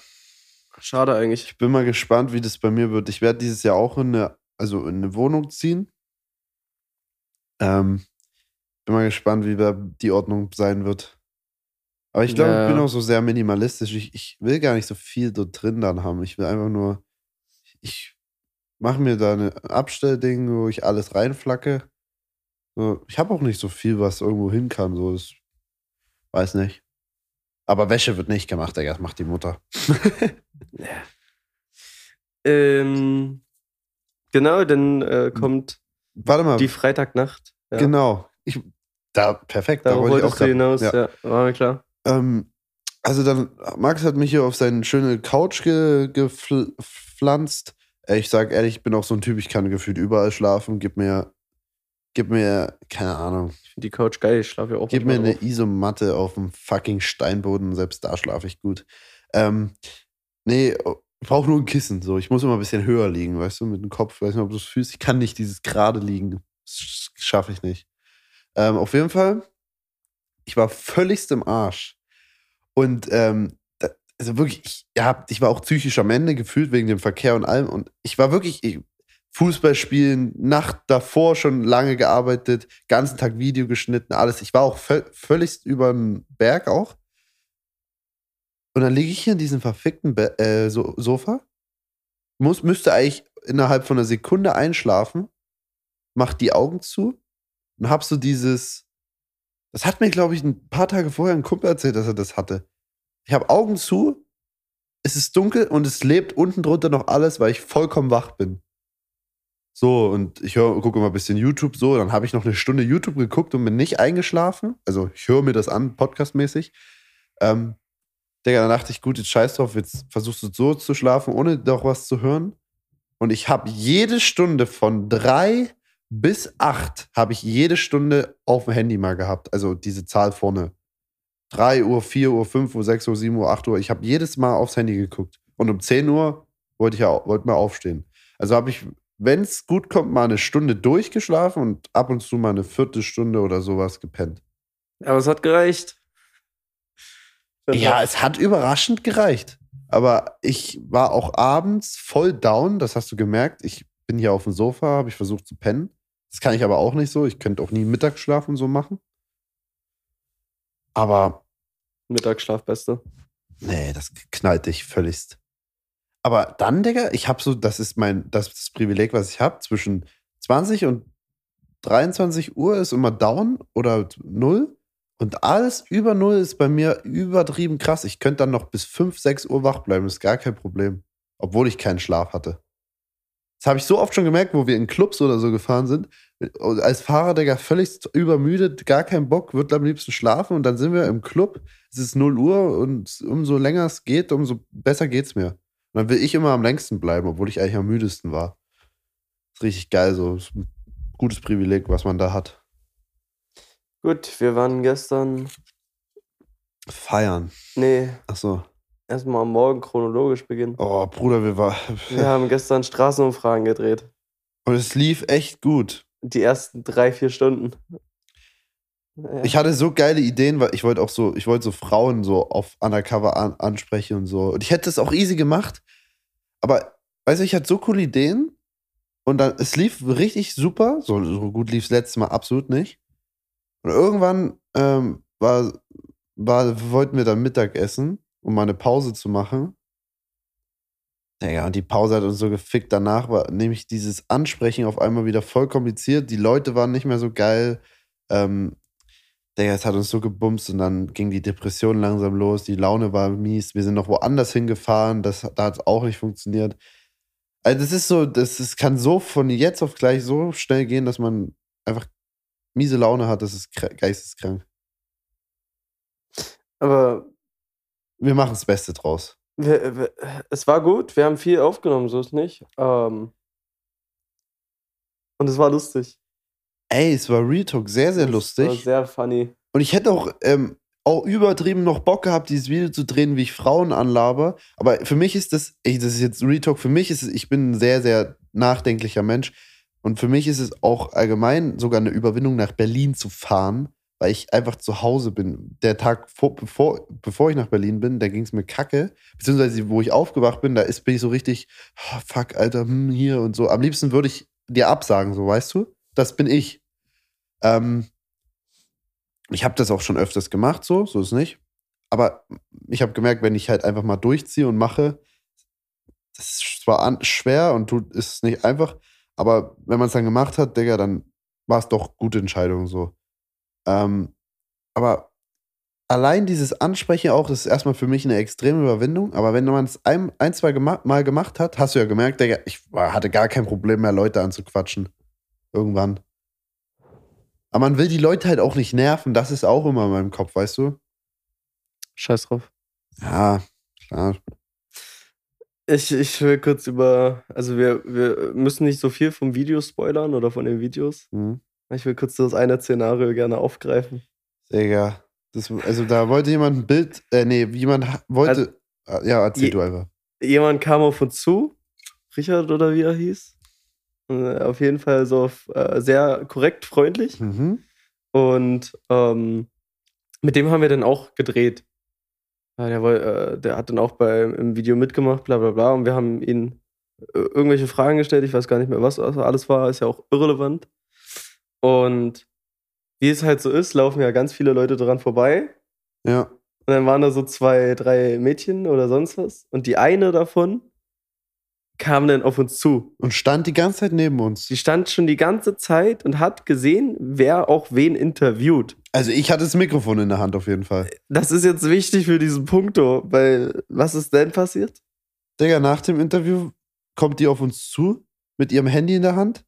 Schade eigentlich. Ich bin mal gespannt, wie das bei mir wird. Ich werde dieses Jahr auch in eine, also in eine Wohnung ziehen. Ähm, bin mal gespannt, wie da die Ordnung sein wird. Aber ich glaube, Ja. ich bin auch so sehr minimalistisch. Ich, ich will gar nicht so viel dort drin dann haben. Ich will einfach nur, ich mache mir da ein Abstellding, wo ich alles reinflacke. So, ich habe auch nicht so viel, was irgendwo hin kann. So, das weiß nicht. Aber Wäsche wird nicht gemacht, Digga. Das macht die Mutter. Ähm, genau, dann äh, kommt Warte mal. die Freitagnacht. Ja. Genau. Ich, da, perfekt. Da Darauf wollte ich auch grad- hinaus. Ja. Ja. war mir klar. Ähm, also dann, Max hat mich hier auf seine schöne Couch ge, gepflanzt. Äh, Ich sag ehrlich, ich bin auch so ein Typ, ich kann gefühlt überall schlafen. Gib mir, gib mir, keine Ahnung, Ich finde die Couch geil. Ich schlafe ja auch gib mir eine Isomatte auf dem fucking Steinboden. Selbst da schlafe ich gut. Ähm, nee, ich brauche nur ein Kissen. So, ich muss immer ein bisschen höher liegen, weißt du, mit dem Kopf. Weiß nicht, ob du es fühlst. Ich kann nicht dieses gerade liegen. Das schaffe ich nicht. Ähm, auf jeden Fall, ich war völligst im Arsch. Und ähm, also wirklich, ich, ja, ich war auch psychisch am Ende gefühlt wegen dem Verkehr und allem. Und ich war wirklich, ich, Fußball spielen, Nacht davor schon lange gearbeitet, ganzen Tag Video geschnitten, alles. Ich war auch völ völligst über den Berg auch. Und dann liege ich hier in diesem verfickten Be äh, so Sofa, muss, müsste eigentlich innerhalb von einer Sekunde einschlafen, mach die Augen zu und hab so dieses, das hat mir, glaube ich, ein paar Tage vorher ein Kumpel erzählt, dass er das hatte. Ich habe Augen zu, es ist dunkel und es lebt unten drunter noch alles, weil ich vollkommen wach bin. So, und ich gucke immer ein bisschen YouTube so, dann habe ich noch eine Stunde YouTube geguckt und bin nicht eingeschlafen. Also ich höre mir das an, podcastmäßig. Ähm, Digga, dann dachte ich, gut, jetzt scheiß drauf, jetzt versuchst du so zu schlafen, ohne doch was zu hören. Und ich habe jede Stunde von drei bis acht habe ich jede Stunde auf dem Handy mal gehabt. Also diese Zahl vorne. 3 Uhr, 4 Uhr, 5 Uhr, 6 Uhr, 7 Uhr, 8 Uhr. Ich habe jedes Mal aufs Handy geguckt. Und um 10 Uhr wollte ich ja wollte mal aufstehen. Also habe ich, wenn es gut kommt, mal eine Stunde durchgeschlafen und ab und zu mal eine Viertelstunde oder sowas gepennt. Aber es hat gereicht. Ja, es hat überraschend gereicht. Aber ich war auch abends voll down, das hast du gemerkt. Ich bin hier auf dem Sofa, habe ich versucht zu pennen. Das kann ich aber auch nicht so. Ich könnte auch nie Mittagsschlaf und so machen. Aber Mittagsschlaf, Beste. nee, das knallt dich völligst. Aber dann, Digga, ich habe so, das ist mein, das ist das Privileg, was ich habe. Zwischen 20 und 23 Uhr ist immer down oder null. Und alles über null ist bei mir übertrieben krass. Ich könnte dann noch bis 5, 6 Uhr wach bleiben, ist gar kein Problem. Obwohl ich keinen Schlaf hatte. Das habe ich so oft schon gemerkt, wo wir in Clubs oder so gefahren sind. Als Fahrer, Digga, völlig übermüdet, gar keinen Bock, wird am liebsten schlafen. Und dann sind wir im Club, es ist 0 Uhr und umso länger es geht, umso besser geht's mir. Und dann will ich immer am längsten bleiben, obwohl ich eigentlich am müdesten war. ist richtig geil, so. Ist ein gutes Privileg, was man da hat. Gut, wir waren gestern. Feiern. Nee, Achso. Erstmal am Morgen chronologisch beginnen. Oh, Bruder, wir waren. Wir haben gestern Straßenumfragen gedreht. Und es lief echt gut. Die ersten drei, vier Stunden. Ja. Ich hatte so geile Ideen, weil ich wollte auch so, ich wollte so Frauen so auf Undercover an, ansprechen und so. Und ich hätte es auch easy gemacht. Aber, weißt du, ich hatte so coole Ideen. Und dann, es lief richtig super. So, so gut lief es letztes Mal absolut nicht. Und irgendwann ähm, war, war, wollten wir dann Mittag essen, um mal eine Pause zu machen. Digga, und die Pause hat uns so gefickt. Danach war nämlich dieses Ansprechen auf einmal wieder voll kompliziert. Die Leute waren nicht mehr so geil. Ähm, Digga, es hat uns so gebumst und dann ging die Depression langsam los. Die Laune war mies. Wir sind noch woanders hingefahren. Das, da hat es auch nicht funktioniert. Also, das ist so, das, das kann so von jetzt auf gleich so schnell gehen, dass man einfach miese Laune hat. Das ist kr- geisteskrank. Aber Wir machen das Beste draus. es war gut. Wir haben viel aufgenommen, so ist nicht. Ähm, und es war lustig. Ey, es war Real Talk sehr, sehr lustig. War sehr funny. Und ich hätte auch, ähm, auch übertrieben noch Bock gehabt, dieses Video zu drehen, wie ich Frauen anlaber. Aber für mich ist das, ey, das ist jetzt Real Talk, für mich ist es, ich bin ein sehr, sehr nachdenklicher Mensch. Und für mich ist es auch allgemein sogar eine Überwindung, nach Berlin zu fahren, weil ich einfach zu Hause bin. Der Tag, vor, bevor, bevor ich nach Berlin bin, da ging es mir kacke. Beziehungsweise, wo ich aufgewacht bin, da ist, bin ich so richtig, oh, fuck, Alter, hm, hier und so. Am liebsten würde ich dir absagen, so, weißt du? Das bin ich. Ähm, ich habe das auch schon öfters gemacht, so, so ist nicht. Aber ich habe gemerkt, wenn ich halt einfach mal durchziehe und mache, das ist zwar an, schwer und tut, ist nicht einfach, aber wenn man es dann gemacht hat, Digga, dann war es doch gute Entscheidung so. Ähm, aber allein dieses Ansprechen auch, das ist erstmal für mich eine extreme Überwindung. Aber wenn man es ein, ein, zwei gema Mal gemacht hat, hast du ja gemerkt, Digga, ich hatte gar kein Problem mehr, Leute anzuquatschen. Irgendwann. Aber man will die Leute halt auch nicht nerven. Das ist auch immer in meinem Kopf, weißt du? Scheiß drauf. Ja, klar. Ich, ich will kurz über, also wir, wir müssen nicht so viel vom Video spoilern oder von den Videos. Mhm. Ich will kurz das eine Szenario gerne aufgreifen. Digga. Das, also da wollte jemand ein Bild, äh, nee, jemand wollte. Ah, ja, erzähl je- du einfach. Jemand kam auf uns zu, Richard oder wie er hieß. Äh, Auf jeden Fall so auf, äh, sehr korrekt, freundlich. Mhm. Und ähm, mit dem haben wir dann auch gedreht. Ja, der, äh, der hat dann auch bei, im Video mitgemacht, bla bla bla. Und wir haben ihn äh, irgendwelche Fragen gestellt. Ich weiß gar nicht mehr, was alles war. Ist ja auch irrelevant. Und wie es halt so ist, laufen ja ganz viele Leute dran vorbei. Ja. Und dann waren da so zwei, drei Mädchen oder sonst was. Und die eine davon kam dann auf uns zu. Und stand die ganze Zeit neben uns. Sie stand schon die ganze Zeit und hat gesehen, wer auch wen interviewt. Also ich hatte das Mikrofon in der Hand auf jeden Fall. Das ist jetzt wichtig für diesen Punkto, weil was ist denn passiert? Digga, nach dem Interview kommt die auf uns zu mit ihrem Handy in der Hand,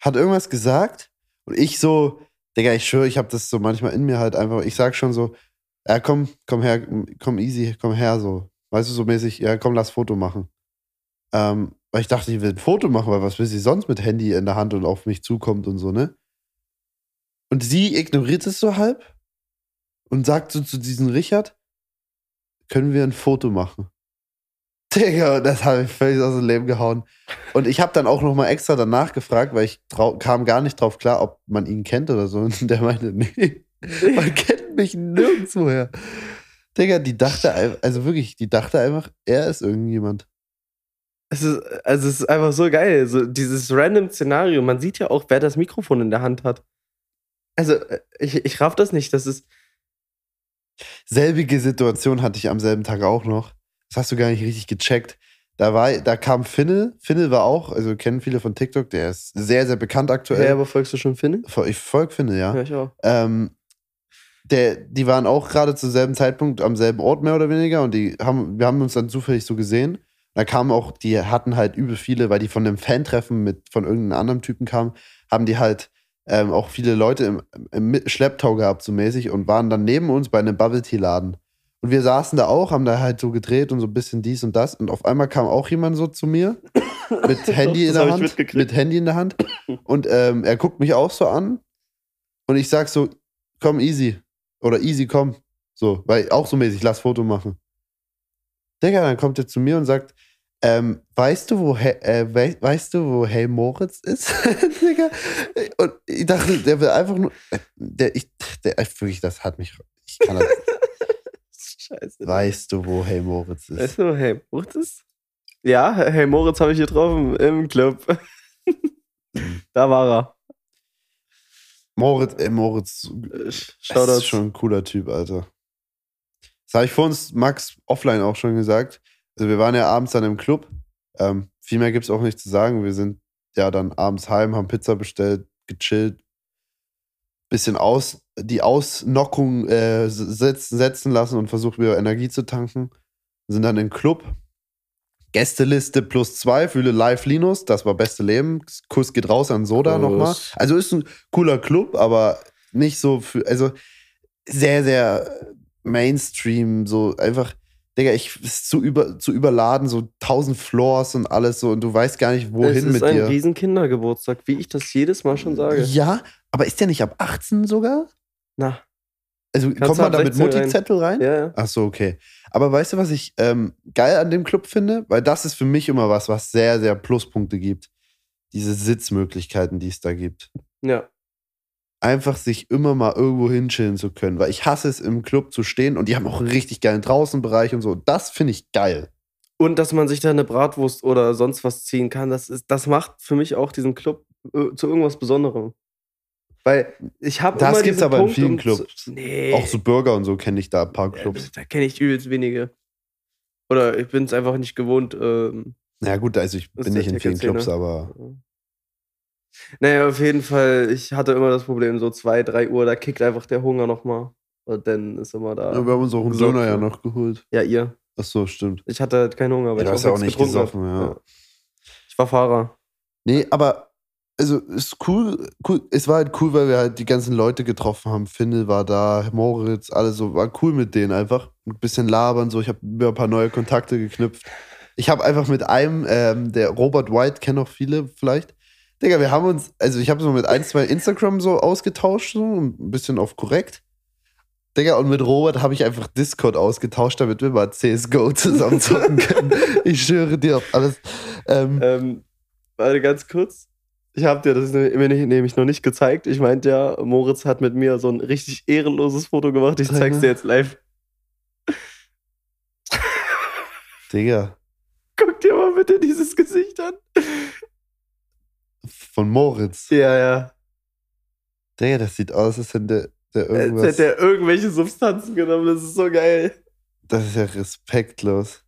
hat irgendwas gesagt und ich so, Digga, ich schwöre, ich habe das so manchmal in mir halt einfach, ich sag schon so, ja komm, komm her, komm easy, komm her so. Weißt du, so mäßig, ja komm, lass Foto machen. Ähm, weil ich dachte, ich will ein Foto machen, weil was will sie sonst mit Handy in der Hand und auf mich zukommt und so, ne? Und sie ignoriert es so halb und sagt so zu diesem Richard, können wir ein Foto machen? Digga, das habe ich völlig aus dem Leben gehauen. Und ich habe dann auch noch mal extra danach gefragt, weil ich kam gar nicht drauf klar, ob man ihn kennt oder so. Und der meinte, nee, man kennt mich nirgendwoher. Digga, die dachte, also wirklich, die dachte einfach, er ist irgendjemand. Es ist, also es ist einfach so geil. So dieses random Szenario. Man sieht ja auch, wer das Mikrofon in der Hand hat. Also, äh, ich, ich raff das nicht. Das ist. Selbige Situation hatte ich am selben Tag auch noch. Das hast du gar nicht richtig gecheckt. Da, war, da kam Finne. Finne war auch, also kennen viele von TikTok, der ist sehr, sehr bekannt aktuell. Hey, aber folgst du schon Finne? Ich folge Finne, ja. Ja, ich auch. Ähm, der, die waren auch gerade zum selben Zeitpunkt am selben Ort mehr oder weniger und die haben, wir haben uns dann zufällig so gesehen. Da kamen auch, die hatten halt übel viele, weil die von einem Fan-Treffen mit von irgendeinem anderen Typen kamen, haben die halt ähm, auch viele Leute im, im Schlepptau gehabt, so mäßig, und waren dann neben uns bei einem Bubble-Tea-Laden. Und wir saßen da auch, haben da halt so gedreht und so ein bisschen dies und das. Und auf einmal kam auch jemand so zu mir mit Handy in der Hand. Mit Handy in der Hand. Und ähm, er guckt mich auch so an. Und ich sag so, komm easy. Oder easy, komm. So, weil auch so mäßig, lass Foto machen. Digga, dann kommt er zu mir und sagt, ähm, weißt du, wo, He äh, wei weißt du, wo Hey Moritz ist? Digga. Und ich dachte, der will einfach nur, äh, der, ich, der, wirklich, das hat mich, ich kann das, Scheiße. weißt du, wo Hey Moritz ist? Weißt du, hey, Moritz ist? Ja, hey, Moritz habe ich getroffen im Club. da war er. Moritz, ey, Moritz, Äh, das ist schon ein cooler Typ, Alter. Das habe ich vor uns Max offline auch schon gesagt. Also wir waren ja abends dann im Club. Ähm, viel mehr gibt es auch nicht zu sagen. Wir sind ja dann abends heim, haben Pizza bestellt, gechillt, bisschen aus, die Ausnockung äh, setzen, lassen und versucht wieder Energie zu tanken. Sind dann im Club. Gästeliste plus zwei für Live Linus, das war beste Leben. Kuss geht raus an Soda Kuss. nochmal. Also ist ein cooler Club, aber nicht so für, also sehr, sehr Mainstream, so einfach, Digga, ich ist zu, über, zu überladen, so tausend Floors und alles so und du weißt gar nicht, es wohin ist mit ein dir. riesen Kindergeburtstag, wie ich das jedes Mal schon sage. Ja, Aber ist der nicht ab 18 sogar? Na, Also Kannst kommt man da mit 16 rein. Mutti-Zettel rein? ja, ja. Ach so, okay. Aber weißt du, was ich ähm, geil an dem Club finde? Weil das ist für mich immer was, was sehr, sehr Pluspunkte gibt. Diese Sitzmöglichkeiten, die es da gibt. Ja. Einfach sich immer mal irgendwo hinchillen zu können. Weil ich hasse es, im Club zu stehen und die haben auch einen richtig geilen Draußenbereich und so. Das finde ich geil. Und dass man sich da eine Bratwurst oder sonst was ziehen kann, das, ist, das macht für mich auch diesen Club äh, zu irgendwas Besonderem. Weil ich habe Das gibt's diesen aber in Punkt, vielen um Clubs. Zu, nee. Auch so Burger und so kenne ich da ein paar Ja, Clubs. Da kenne ich übelst wenige. Oder ich bin es einfach nicht gewohnt. Ähm, Ja, gut, also ich bin nicht in vielen. Clubs, aber naja, auf jeden Fall, ich hatte immer das Problem, so 2, 3 Uhr, da kickt einfach der Hunger nochmal. Und dann ist immer da. Ja, wir haben uns auch einen Döner ja noch geholt. Ja, ihr. Ach so, stimmt. Ich hatte halt keinen Hunger, weil Ja, ich hast ja auch nichts nicht getrunken gesoffen, hab. ja. Ich war Fahrer. Nee, aber also ist cool, cool. Es war halt cool, weil wir halt die ganzen Leute getroffen haben. Findel war da, Moritz, alles so. War cool mit denen einfach. Ein bisschen labern, so. Ich habe mir ein paar neue Kontakte geknüpft. Ich habe einfach mit einem, ähm, der Robert White, kennen auch viele vielleicht. Digga, wir haben uns, also ich habe so mit ein, zwei Instagram so ausgetauscht, so ein bisschen auf korrekt. Digga, und mit Robert habe ich einfach Discord ausgetauscht, damit wir mal CSGO zusammen zocken können. ich schwöre dir auf alles. Ähm, Ähm, warte ganz kurz. Ich habe dir das nämlich noch nicht gezeigt. Ich meinte ja, Moritz hat mit mir so ein richtig ehrenloses Foto gemacht. Ich Zeig zeig's dir jetzt live. Digga, Guck dir mal bitte dieses Gesicht an. von Moritz. Ja, ja. Digga, das sieht aus, als hätte der irgendwas. hat er irgendwelche Substanzen genommen. Das ist so geil. das ist ja respektlos.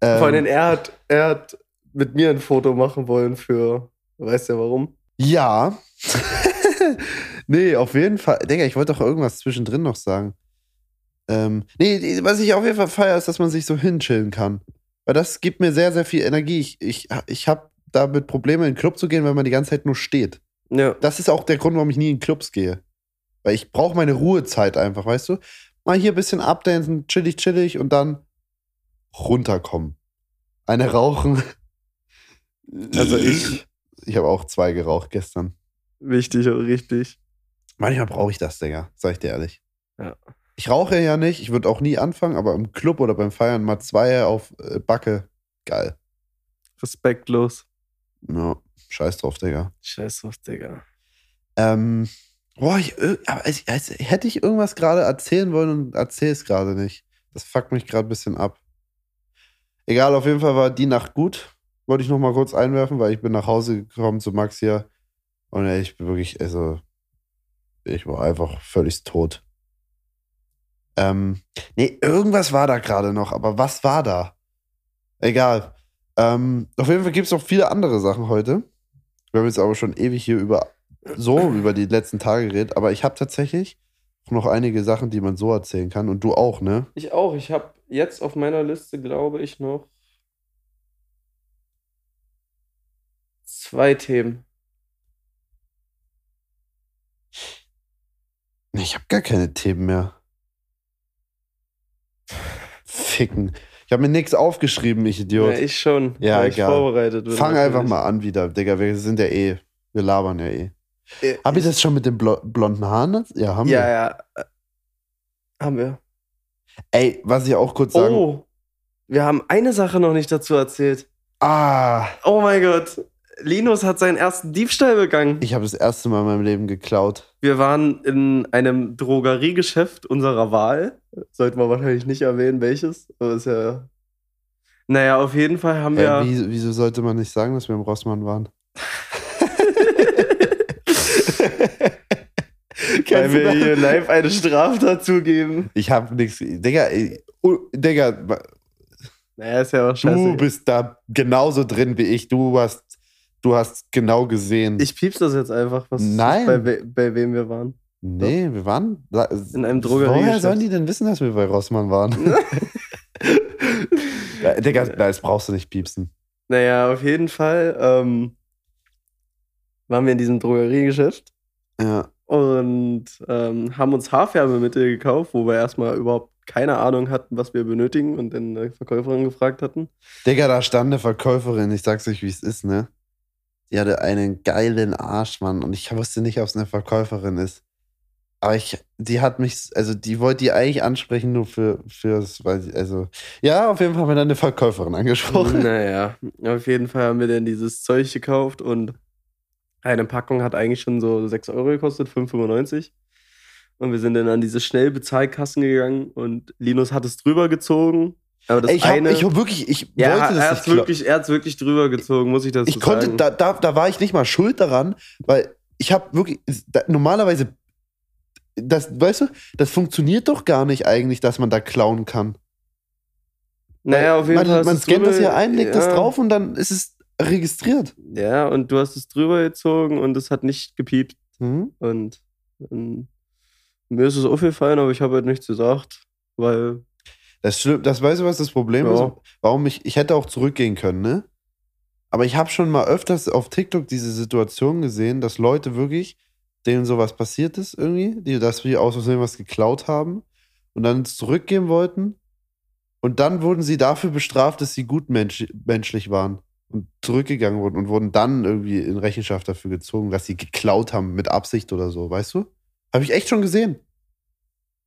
Vor allem, Ähm, er hat, er hat mit mir ein Foto machen wollen für. Weißt ja warum? ja. nee, auf jeden Fall. Digga, ich wollte doch irgendwas zwischendrin noch sagen. Ähm, nee, was ich auf jeden Fall feiere, ist, dass man sich so hinchillen kann. Weil das gibt mir sehr, sehr viel Energie. Ich, ich, ich habe damit Probleme, in den Club zu gehen, weil man die ganze Zeit nur steht. Ja. Das ist auch der Grund, warum ich nie in Clubs gehe. Weil ich brauche meine Ruhezeit einfach, weißt du? Mal hier ein bisschen abdancen, chillig, chillig und dann runterkommen. Eine rauchen. Also ich. Ich habe auch zwei geraucht gestern. Wichtig und richtig. Manchmal brauche ich das, Digga. Sag ich dir ehrlich. Ja. Ich rauche ja nicht, ich würde auch nie anfangen, aber im Club oder beim Feiern mal zwei auf äh, Backe. Geil. Respektlos. Ja, scheiß drauf, Digga. Scheiß drauf, Digga. Ähm, boah, ich, äh, aber als, als hätte ich irgendwas gerade erzählen wollen und erzähle es gerade nicht. Das fuckt mich gerade ein bisschen ab. Egal, auf jeden Fall war die Nacht gut. Wollte ich noch mal kurz einwerfen, weil ich bin nach Hause gekommen zu Max hier. Und ich bin wirklich, also, ich war einfach völlig tot. Ähm, nee, irgendwas war da gerade noch, aber was war da? Egal. Ähm, auf jeden Fall gibt es noch viele andere Sachen heute. Wir haben jetzt aber schon ewig hier über so über die letzten Tage geredet, aber ich habe tatsächlich noch einige Sachen, die man so erzählen kann und du auch, ne? Ich auch. Ich habe jetzt auf meiner Liste, glaube ich, noch zwei Themen. Ich habe gar keine Themen mehr. Ficken. Ich habe mir nichts aufgeschrieben, ich Idiot. Ja, ich schon. Ja, weil ich egal. vorbereitet bin. Fang einfach natürlich. mal an wieder, Digga. Wir sind ja eh, wir labern ja eh. Äh, Hab ich das schon mit den blo blonden Haaren? Ja, haben Ja, wir. ja. Äh, Haben wir. Ey, was ich auch kurz sagen. Oh, wir haben eine Sache noch nicht dazu erzählt. Ah, Oh mein Gott. Linus hat seinen ersten Diebstahl begangen. ich habe das erste Mal in meinem Leben geklaut. Wir waren in einem Drogeriegeschäft unserer Wahl. Sollten wir wahrscheinlich nicht erwähnen, welches. Aber ist ja. Naja, auf jeden Fall haben wir. Äh, wie, wieso sollte man nicht sagen, dass wir im Rossmann waren? weil du wir hier live eine Straftat zugeben. Ich habe nichts. Digga, oh, Digga, Naja, ist ja auch du scheiße. bist da genauso drin wie ich. Du hast, du hast genau gesehen. Ich piepst das jetzt einfach, was Nein. bei, we bei wem wir waren. nee, wir waren da- In einem Drogeriegeschäft. Woher sollen die denn wissen, dass wir bei Rossmann waren? ja, Digga, das brauchst du nicht piepsen. Naja, auf jeden Fall ähm, waren wir in diesem Drogeriegeschäft Ja. und ähm, haben uns Haarfärbemittel gekauft, wo wir erstmal überhaupt keine Ahnung hatten, was wir benötigen und dann die Verkäuferin gefragt hatten. Digga, da stand eine Verkäuferin. Ich sag's euch, wie es ist, ne? Die hatte einen geilen Arsch, Mann. Und ich wusste nicht, ob es eine Verkäuferin ist. Aber ich, die hat mich, also die wollte die eigentlich ansprechen, nur für, fürs, weil sie, also, ja, auf jeden Fall haben wir dann eine Verkäuferin angesprochen. Naja, auf jeden Fall haben wir dann dieses Zeug gekauft und eine Packung hat eigentlich schon so 6 Euro gekostet, 5,95. Und wir sind dann an diese Schnellbezahlkassen gegangen und Linus hat es drüber gezogen. Aber das Ey, ich hab, eine. ich hab wirklich, ich ja, wollte er das hat's nicht wirklich, er hat's wirklich drüber gezogen, muss ich das Ich konnte, sagen. da, da, da war ich nicht mal schuld daran, weil ich habe wirklich, da, normalerweise, das, weißt du, das funktioniert doch gar nicht eigentlich, dass man da klauen kann. naja, auf jeden man, Fall. Man scannt das ja ein, legt das ja. drauf und dann ist es registriert. Ja, und du hast es drüber gezogen und es hat nicht gepiept. Mhm. Und ähm, mir ist es aufgefallen, aber ich habe halt nichts gesagt, weil Das, das weißt du, was das Problem Ja. ist? Warum ich, ich hätte auch zurückgehen können, ne? Aber ich habe schon mal öfters auf TikTok diese Situation gesehen, dass Leute wirklich, denen sowas passiert ist irgendwie, die, dass wir aus Versehen was geklaut haben und dann es zurückgeben wollten. Und dann wurden sie dafür bestraft, dass sie gutmensch, menschlich waren und zurückgegangen wurden und wurden dann irgendwie in Rechenschaft dafür gezogen, dass sie geklaut haben mit Absicht oder so, weißt du? Habe ich echt schon gesehen.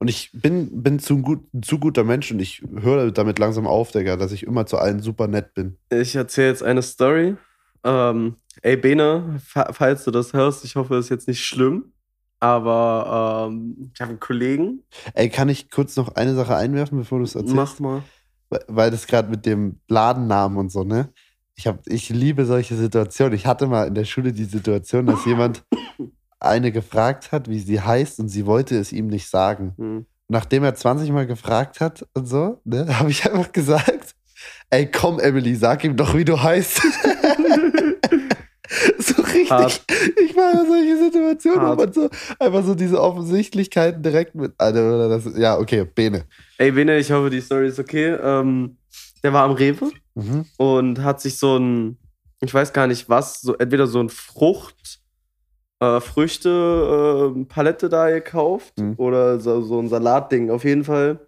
Und ich bin, bin zu, gut, ein zu guter Mensch und ich höre damit langsam auf, Digga, dass ich immer zu allen super nett bin. ich erzähle jetzt eine Story. Ähm, ey, Bene, fa- falls du das hörst, ich hoffe, es ist jetzt nicht schlimm. Aber ähm, ich habe einen Kollegen. Ey, kann ich kurz noch eine Sache einwerfen, bevor du es erzählst? Mach mal. Weil- Weil das gerade mit dem Ladennamen und so, ne? Ich, hab, ich liebe solche Situationen. Ich hatte mal in der Schule die Situation, dass jemand eine gefragt hat, wie sie heißt und sie wollte es ihm nicht sagen. Hm. Nachdem er 20 Mal gefragt hat und so, ne, habe ich einfach gesagt, ey, komm, Emily, sag ihm doch, wie du heißt. so richtig. Hart. Ich war ja solche Situationen, wo Hart. man so einfach so diese Offensichtlichkeiten direkt mit. Also, das, ja, okay, Bene. Ey, Bene, ich hoffe, die Story ist okay. Ähm, der war am Rewe Mhm. und hat sich so ein, ich weiß gar nicht was, so entweder so ein Frucht, äh, Früchte, äh, Palette da gekauft Mhm. oder so, so ein Salatding. Auf jeden Fall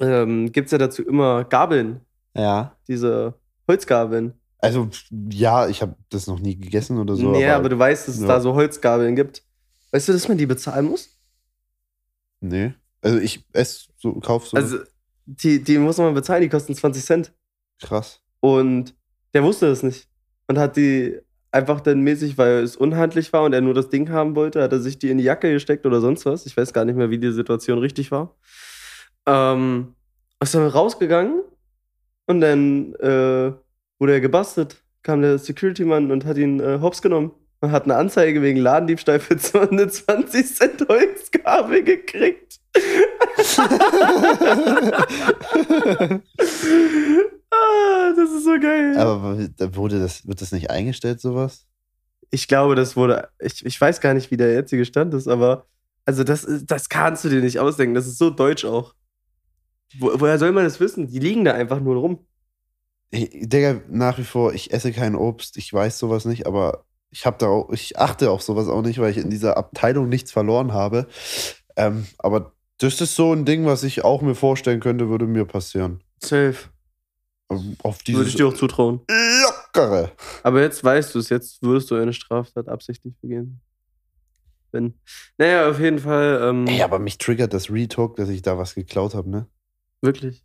ähm, gibt es ja dazu immer Gabeln, Ja. diese Holzgabeln. Also, ja, ich habe das noch nie gegessen oder so. nee, aber, du weißt, dass es ja. da so Holzgabeln gibt. Weißt du, dass man die bezahlen muss? Nee. Also, ich esse so, kauf so. Also, die, die muss man bezahlen, die kosten 20 Cent. krass. Und der wusste das nicht. Und hat die einfach dann mäßig, weil es unhandlich war und er nur das Ding haben wollte, hat er sich die in die Jacke gesteckt oder sonst was. Ich weiß gar nicht mehr, wie die Situation richtig war. Ähm, ist dann rausgegangen und dann äh, wurde er gebastelt. Kam der Security-Mann und hat ihn äh, hops genommen. Und hat eine Anzeige wegen Ladendiebstahl für so eine 20 Cent Holzgabel gekriegt. das ist so geil. aber wurde das, wird das nicht eingestellt, sowas? Ich glaube, das wurde. Ich, ich weiß gar nicht, wie der jetzige Stand ist, aber also das, das kannst du dir nicht ausdenken. Das ist so deutsch auch. Wo, woher soll man das wissen? Die liegen da einfach nur rum. Ich, Digga, nach wie vor, ich esse kein Obst, ich weiß sowas nicht, aber ich habe da auch, ich achte auf sowas auch nicht, weil ich in dieser Abteilung nichts verloren habe. Ähm, aber das ist so ein Ding, was ich auch mir vorstellen könnte, würde mir passieren. Safe. Ähm, Auf Würde ich dieses dir auch zutrauen. lockere. Aber jetzt weißt du es, jetzt würdest du eine Straftat absichtlich begehen. Wenn. Naja, auf jeden Fall. Ähm, Ey, aber mich triggert das Retalk, dass ich da was geklaut habe, ne? Wirklich.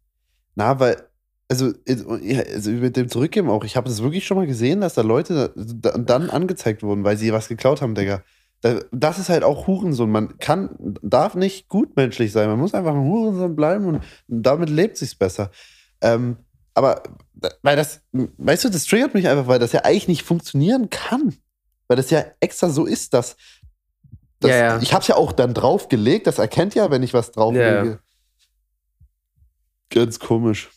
Na, weil, also, also mit dem Zurückgeben auch, ich habe das wirklich schon mal gesehen, dass da Leute da, dann angezeigt wurden, weil sie was geklaut haben, Digga. Da- Das ist halt auch Hurensohn. Man kann, darf nicht gutmenschlich sein. Man muss einfach ein Hurensohn bleiben und damit lebt sich's besser. Ähm, aber, weil das, weißt du, das triggert mich einfach, weil das ja eigentlich nicht funktionieren kann. Weil das ja extra so ist, dass. dass Ja, ja. Ich hab's ja auch dann draufgelegt. Das erkennt ja, wenn ich was drauflege. Ja. Ganz komisch.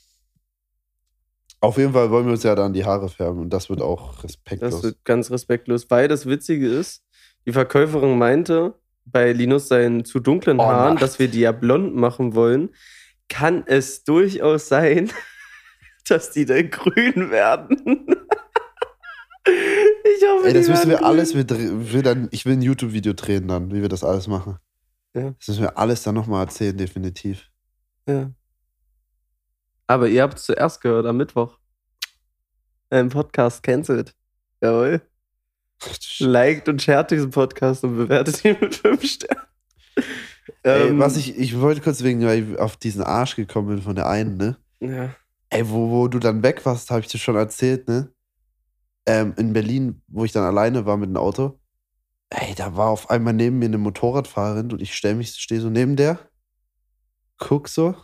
Auf jeden Fall wollen wir uns ja dann die Haare färben und das wird auch respektlos. Das wird ganz respektlos. Weil das Witzige ist, die Verkäuferin meinte, bei Linus seinen zu dunklen Oh, Haaren, Nacht. dass wir die ja blond machen wollen, kann es durchaus sein, dass die dann grün werden. ich hoffe, Ey, das müssen wir werden alles, grün. wir, wir dann, ich will ein YouTube-Video drehen dann, wie wir das alles machen. Ja. Das müssen wir alles dann nochmal erzählen, definitiv. Ja. Aber ihr habt es zuerst gehört am Mittwoch. Im Podcast cancelled. Jawohl. Liked und shared diesen Podcast und bewertet ihn mit 5 Sternen. Ey, Ähm, was ich, ich wollte kurz wegen, weil ich auf diesen Arsch gekommen bin von der einen, ne? Ja. Ey, wo, wo du dann weg warst, habe ich dir schon erzählt, ne? Ähm, in Berlin, wo ich dann alleine war mit dem Auto. Ey, da war auf einmal neben mir eine Motorradfahrerin und ich stell mich, stehe so neben der, guck so.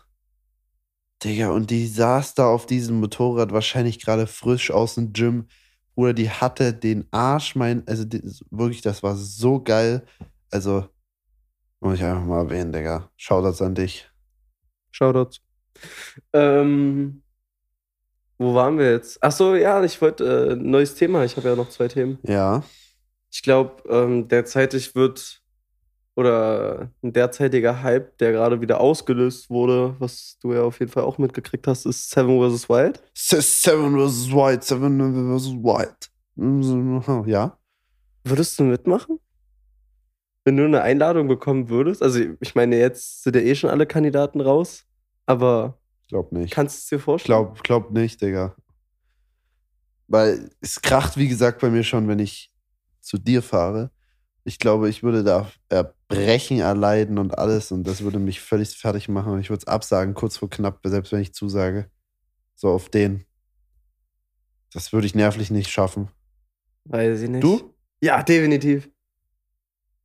Digga, und die saß da auf diesem Motorrad, wahrscheinlich gerade frisch aus dem Gym. Bruder, die hatte den Arsch, mein, also die, wirklich, das war so geil. Also, muss ich einfach mal erwähnen, Digga. Shoutouts an dich. Shoutouts. Ähm, wo waren wir jetzt? Ach so, ja, ich wollte äh, neues Thema. Ich habe ja noch zwei Themen. Ja. Ich glaube, ähm, derzeitig wird oder ein derzeitiger Hype, der gerade wieder ausgelöst wurde, was du ja auf jeden Fall auch mitgekriegt hast, ist Seven vs. Wild. Seven vs. White, Seven vs. White. Ja. Würdest du mitmachen? Wenn du eine Einladung bekommen würdest? Also, ich meine, jetzt sind ja eh schon alle Kandidaten raus, aber Glaub nicht. kannst du es dir vorstellen? Glaub, glaub nicht, Digga. Weil es kracht, wie gesagt, bei mir schon, wenn ich zu dir fahre. Ich glaube, ich würde da Erbrechen erleiden und alles und das würde mich völlig fertig machen und ich würde es absagen, kurz vor knapp, selbst wenn ich zusage. So auf den. Das würde ich nervlich nicht schaffen. Weiß ich nicht. Du? Ja, definitiv.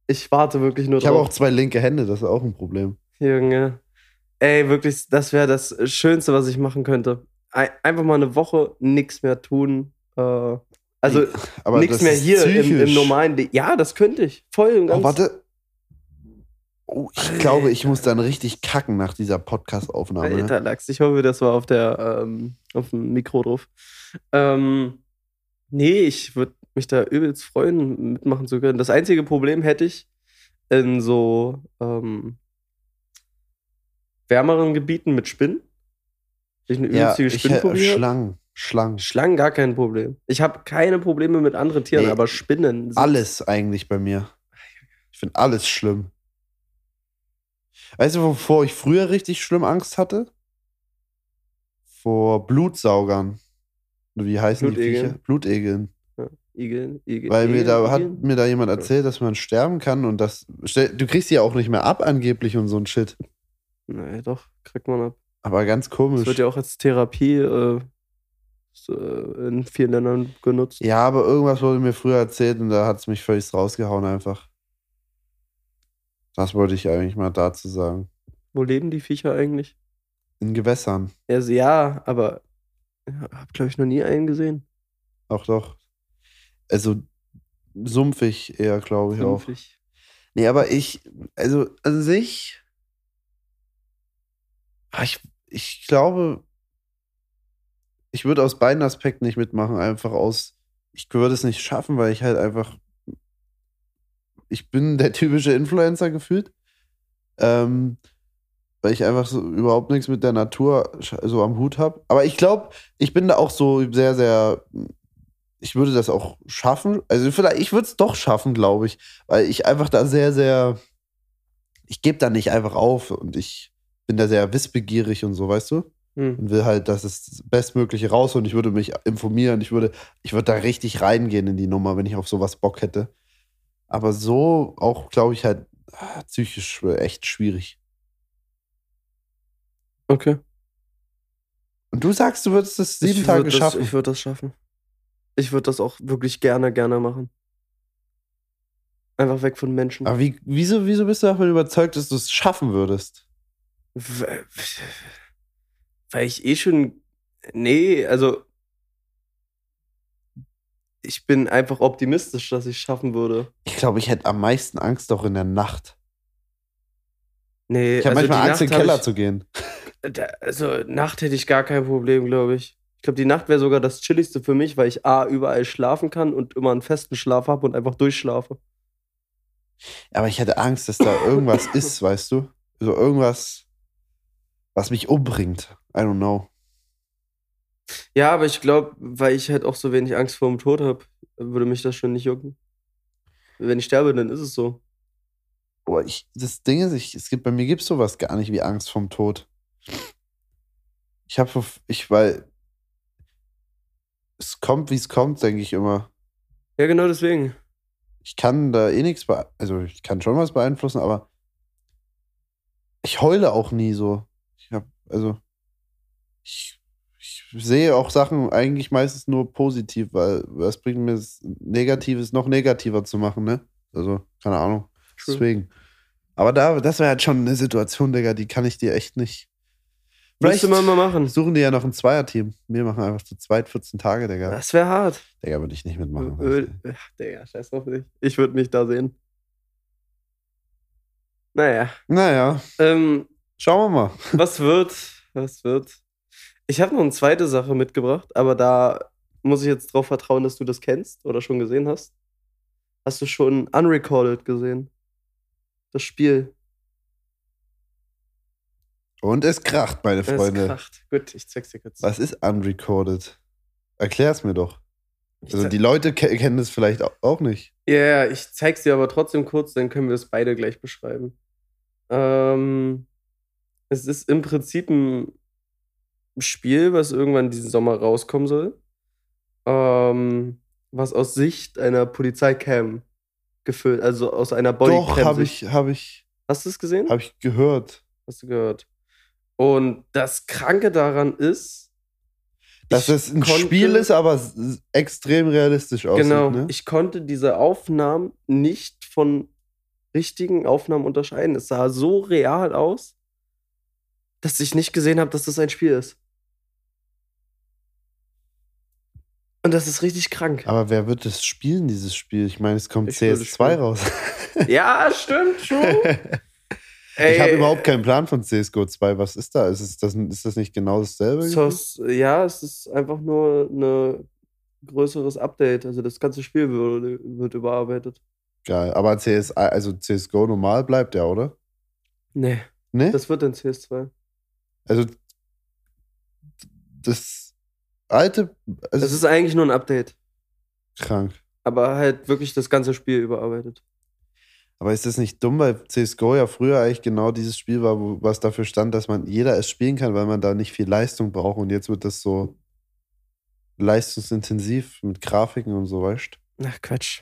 Ich warte wirklich nur Ich habe drauf. auch zwei linke Hände, das ist auch ein Problem. Junge. Ey, wirklich, das wäre das Schönste, was ich machen könnte. Ei- Einfach mal eine Woche nichts mehr tun. Äh, also nichts mehr hier im, im normalen Leben. Ja, das könnte ich. Voll und ganz. Oh, warte. Oh, ich glaube, ich muss dann richtig kacken nach dieser Podcast-Aufnahme. Alter Lachs, ich hoffe, das war auf der ähm, auf dem Mikro drauf. Ähm, nee, ich würde mich da übelst freuen, mitmachen zu können. Das einzige Problem hätte ich in so ähm, wärmeren Gebieten mit Spinnen. Ich eine Ja, übelstige Spinnenphobie. Schlangen. Schlangen. Schlangen gar kein Problem. Ich habe keine Probleme mit anderen Tieren, Nee, aber Spinnen. sind- Alles eigentlich bei mir. Ich finde alles schlimm. Weißt du, wovor ich früher richtig schlimm Angst hatte? Vor Blutsaugern. Wie heißen die Blutegeln. Viecher? Blutegeln. Igel, Igel, Weil mir da Igel, hat mir da jemand erzählt, dass man sterben kann und das. Du kriegst die ja auch nicht mehr ab, angeblich und so ein Shit. Nee, doch, kriegt man ab. Aber ganz Das komisch. wird ja auch als Therapie äh, äh, in vielen Ländern genutzt. Ja, aber irgendwas wurde mir früher erzählt und da hat es mich völlig rausgehauen einfach. Das wollte ich eigentlich mal dazu sagen. Wo leben die Viecher eigentlich? In Gewässern. Also, ja, aber ich habe, glaube ich, noch nie einen gesehen. Auch doch. Also sumpfig eher, glaube ich auch. Sumpfig. Nee, aber ich, also an sich, ich, ich glaube, ich würde aus beiden Aspekten nicht mitmachen. Einfach aus, ich würde es nicht schaffen, weil ich halt einfach, ich bin der typische Influencer gefühlt. Ähm, weil ich einfach so überhaupt nichts mit der Natur so am Hut habe. Aber ich glaube, ich bin da auch so sehr, sehr, ich würde das auch schaffen. Also vielleicht, ich würde es doch schaffen, glaube ich, weil ich einfach da sehr, sehr, ich gebe da nicht einfach auf und ich bin da sehr wissbegierig und so, weißt du? Hm. Und will halt, dass es das Bestmögliche raus und ich würde mich informieren, ich würde, ich würde da richtig reingehen in die Nummer, wenn ich auf sowas Bock hätte. Aber so auch, glaube ich, halt ah, psychisch echt schwierig. Okay. Und du sagst, du würdest es sieben ich Tage das, schaffen. Ich würde das schaffen. Ich würde das auch wirklich gerne, gerne machen. Einfach weg von Menschen. Aber wie, wieso, wieso bist du davon überzeugt, dass du es schaffen würdest? Weil ich eh schon. Nee, also. Ich bin einfach optimistisch, dass ich es schaffen würde. Ich glaube, ich hätte am meisten Angst doch in der Nacht. Nee, Ich habe also manchmal die Angst, in den Nacht Keller ich, zu gehen. Also Nacht hätte ich gar kein Problem, glaube ich. Ich glaube, die Nacht wäre sogar das Chilligste für mich, weil ich A, überall schlafen kann und immer einen festen Schlaf habe und einfach durchschlafe. Aber ich hätte Angst, dass da irgendwas ist, weißt du? So irgendwas, was mich umbringt. I don't know. Ja, aber ich glaube, weil ich halt auch so wenig Angst vor dem Tod habe, würde mich das schon nicht jucken. Wenn ich sterbe, dann ist es so. Aber ich, das Ding ist, ich, es gibt, bei mir gibt es sowas gar nicht wie Angst vorm Tod. Ich habe, ich, weil es kommt, wie es kommt, denke ich immer. Ja, genau deswegen. ich kann da eh nichts beeinflussen. Also ich kann schon was beeinflussen, aber ich heule auch nie so. Ich hab, also ich, ich sehe auch Sachen eigentlich meistens nur positiv, weil was bringt mir das Negatives noch negativer zu machen, ne? Also, keine Ahnung. True. Deswegen. Aber da, das wäre halt schon eine Situation, Digga, die kann ich dir echt nicht. Müsste man mal machen. suchen die ja noch ein Zweierteam. Wir machen einfach zu zweit 14 Tage, Digga. Das wäre hart. Digga, würde ich nicht mitmachen. Ö- ö- Ach, Digga, scheiß drauf dich. Ich würde mich da sehen. Naja. Naja, Ähm, schauen wir mal. was wird? Was wird? Ich habe noch eine zweite Sache mitgebracht, aber da muss ich jetzt drauf vertrauen, dass du das kennst oder schon gesehen hast. Hast du schon Unrecorded gesehen? Das Spiel. Und es kracht, meine Es Freunde. kracht. Gut, ich zeig's dir kurz. Was ist unrecorded? Erklär's mir doch. Also die Leute ke kennen das vielleicht au- auch nicht. Ja, ja, ich zeig's dir aber trotzdem kurz, dann können wir es beide gleich beschreiben. Ähm, es ist im Prinzip ein Spiel, was irgendwann diesen Sommer rauskommen soll. Ähm, was aus Sicht einer Polizeicam gefüllt, also aus einer Bodycam. Doch, habe ich, habe ich, Hast du es gesehen? habe ich gehört. Hast du gehört? Und das Kranke daran ist, Dass es ein konnte- Spiel ist, aber extrem realistisch aussieht. Genau, Ne? ich konnte diese Aufnahmen nicht von richtigen Aufnahmen unterscheiden. Es sah so real aus, dass ich nicht gesehen habe, dass das ein Spiel ist. Und das ist richtig krank. Aber wer wird das spielen, dieses Spiel? Ich meine, es kommt Ich würde CS2 spielen. raus. ja, stimmt, true. Ey, ich habe überhaupt keinen Plan von CSGO 2. Was ist da? Ist, es das, ist das nicht genau dasselbe? so, Ja, es ist einfach nur ein größeres Update. Also das ganze Spiel wird, wird überarbeitet. Geil. Aber CS, also CSGO normal bleibt ja, oder? Nee, Ne? das wird dann CS2. Also das alte, also Es ist eigentlich nur ein Update. krank. aber halt wirklich das ganze Spiel überarbeitet. Aber ist das nicht dumm, weil CSGO ja früher eigentlich genau dieses Spiel war, wo, was dafür stand, dass man jeder es spielen kann, weil man da nicht viel Leistung braucht und jetzt wird das so leistungsintensiv mit Grafiken und so, weißt Ach, Quatsch.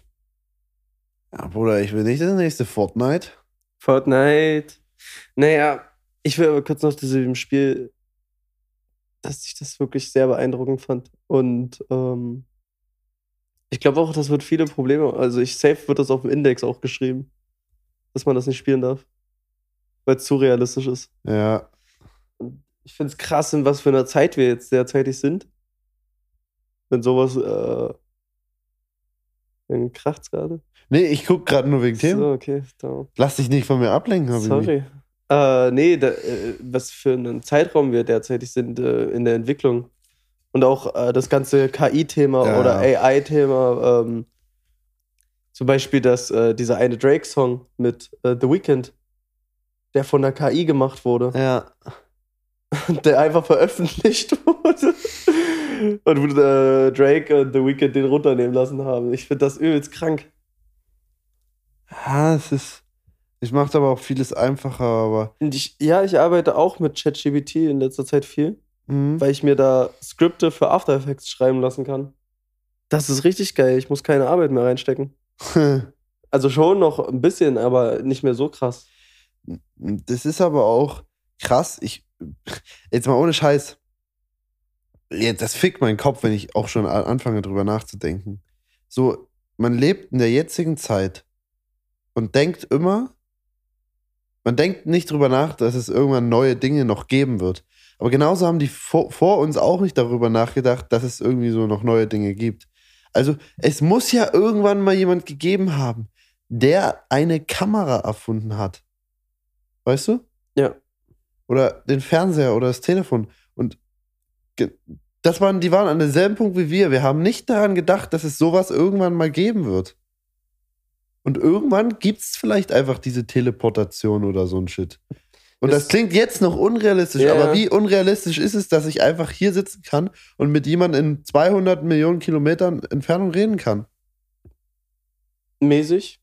Ja, Bruder, ich will nicht das nächste Fortnite. Fortnite. Naja, ich will aber kurz noch zu diesem Spiel, dass ich das wirklich sehr beeindruckend fand. Und ähm, ich glaube auch, das wird viele Probleme. Also ich safe wird das auf dem Index auch geschrieben, dass man das nicht spielen darf. Weil es zu realistisch ist. Ja, Ich finde es krass, in was für einer Zeit wir jetzt derzeitig sind. Wenn sowas äh, dann kracht's gerade. nee, ich guck gerade nur wegen Themen. So, okay. Lass dich nicht von mir ablenken, Habibi. Sorry. Äh, nee, da, äh, was für einen Zeitraum wir derzeitig sind äh, in der Entwicklung. Und auch äh, das ganze KI-Thema Ja, oder. AI-Thema. Ähm, zum Beispiel das, äh, dieser eine Drake-Song mit äh, The Weeknd, der von der KI gemacht wurde, Ja. der einfach veröffentlicht wurde. Und äh, Drake und The Weeknd den runternehmen lassen haben. Ich finde das übelst krank. Ja, es ist. Es macht aber auch vieles einfacher, aber. Und ich, ja, ich arbeite auch mit ChatGPT in letzter Zeit viel. Mhm. weil ich mir da Skripte für After Effects schreiben lassen kann. Das ist richtig geil. Ich muss keine Arbeit mehr reinstecken. Also schon noch ein bisschen, aber nicht mehr so krass. Das ist aber auch krass. Ich, jetzt mal ohne Scheiß. Jetzt, das fickt meinen Kopf, wenn ich auch schon anfange, drüber nachzudenken. So, man lebt in der jetzigen Zeit und denkt immer, man denkt nicht drüber nach, dass es irgendwann neue Dinge noch geben wird. Aber genauso haben die vor, vor uns auch nicht darüber nachgedacht, dass es irgendwie so noch neue Dinge gibt. Also, es muss ja irgendwann mal jemand gegeben haben, der eine Kamera erfunden hat. Weißt du? Ja. Oder den Fernseher oder das Telefon. Und das waren, die waren an demselben Punkt wie wir. Wir haben nicht daran gedacht, dass es sowas irgendwann mal geben wird. Und irgendwann gibt es vielleicht einfach diese Teleportation oder so ein Shit. Und das, Das- klingt jetzt noch unrealistisch, Ja. aber wie unrealistisch ist es, dass ich einfach hier sitzen kann und mit jemandem in 200 Millionen Kilometern Entfernung reden kann? Mäßig.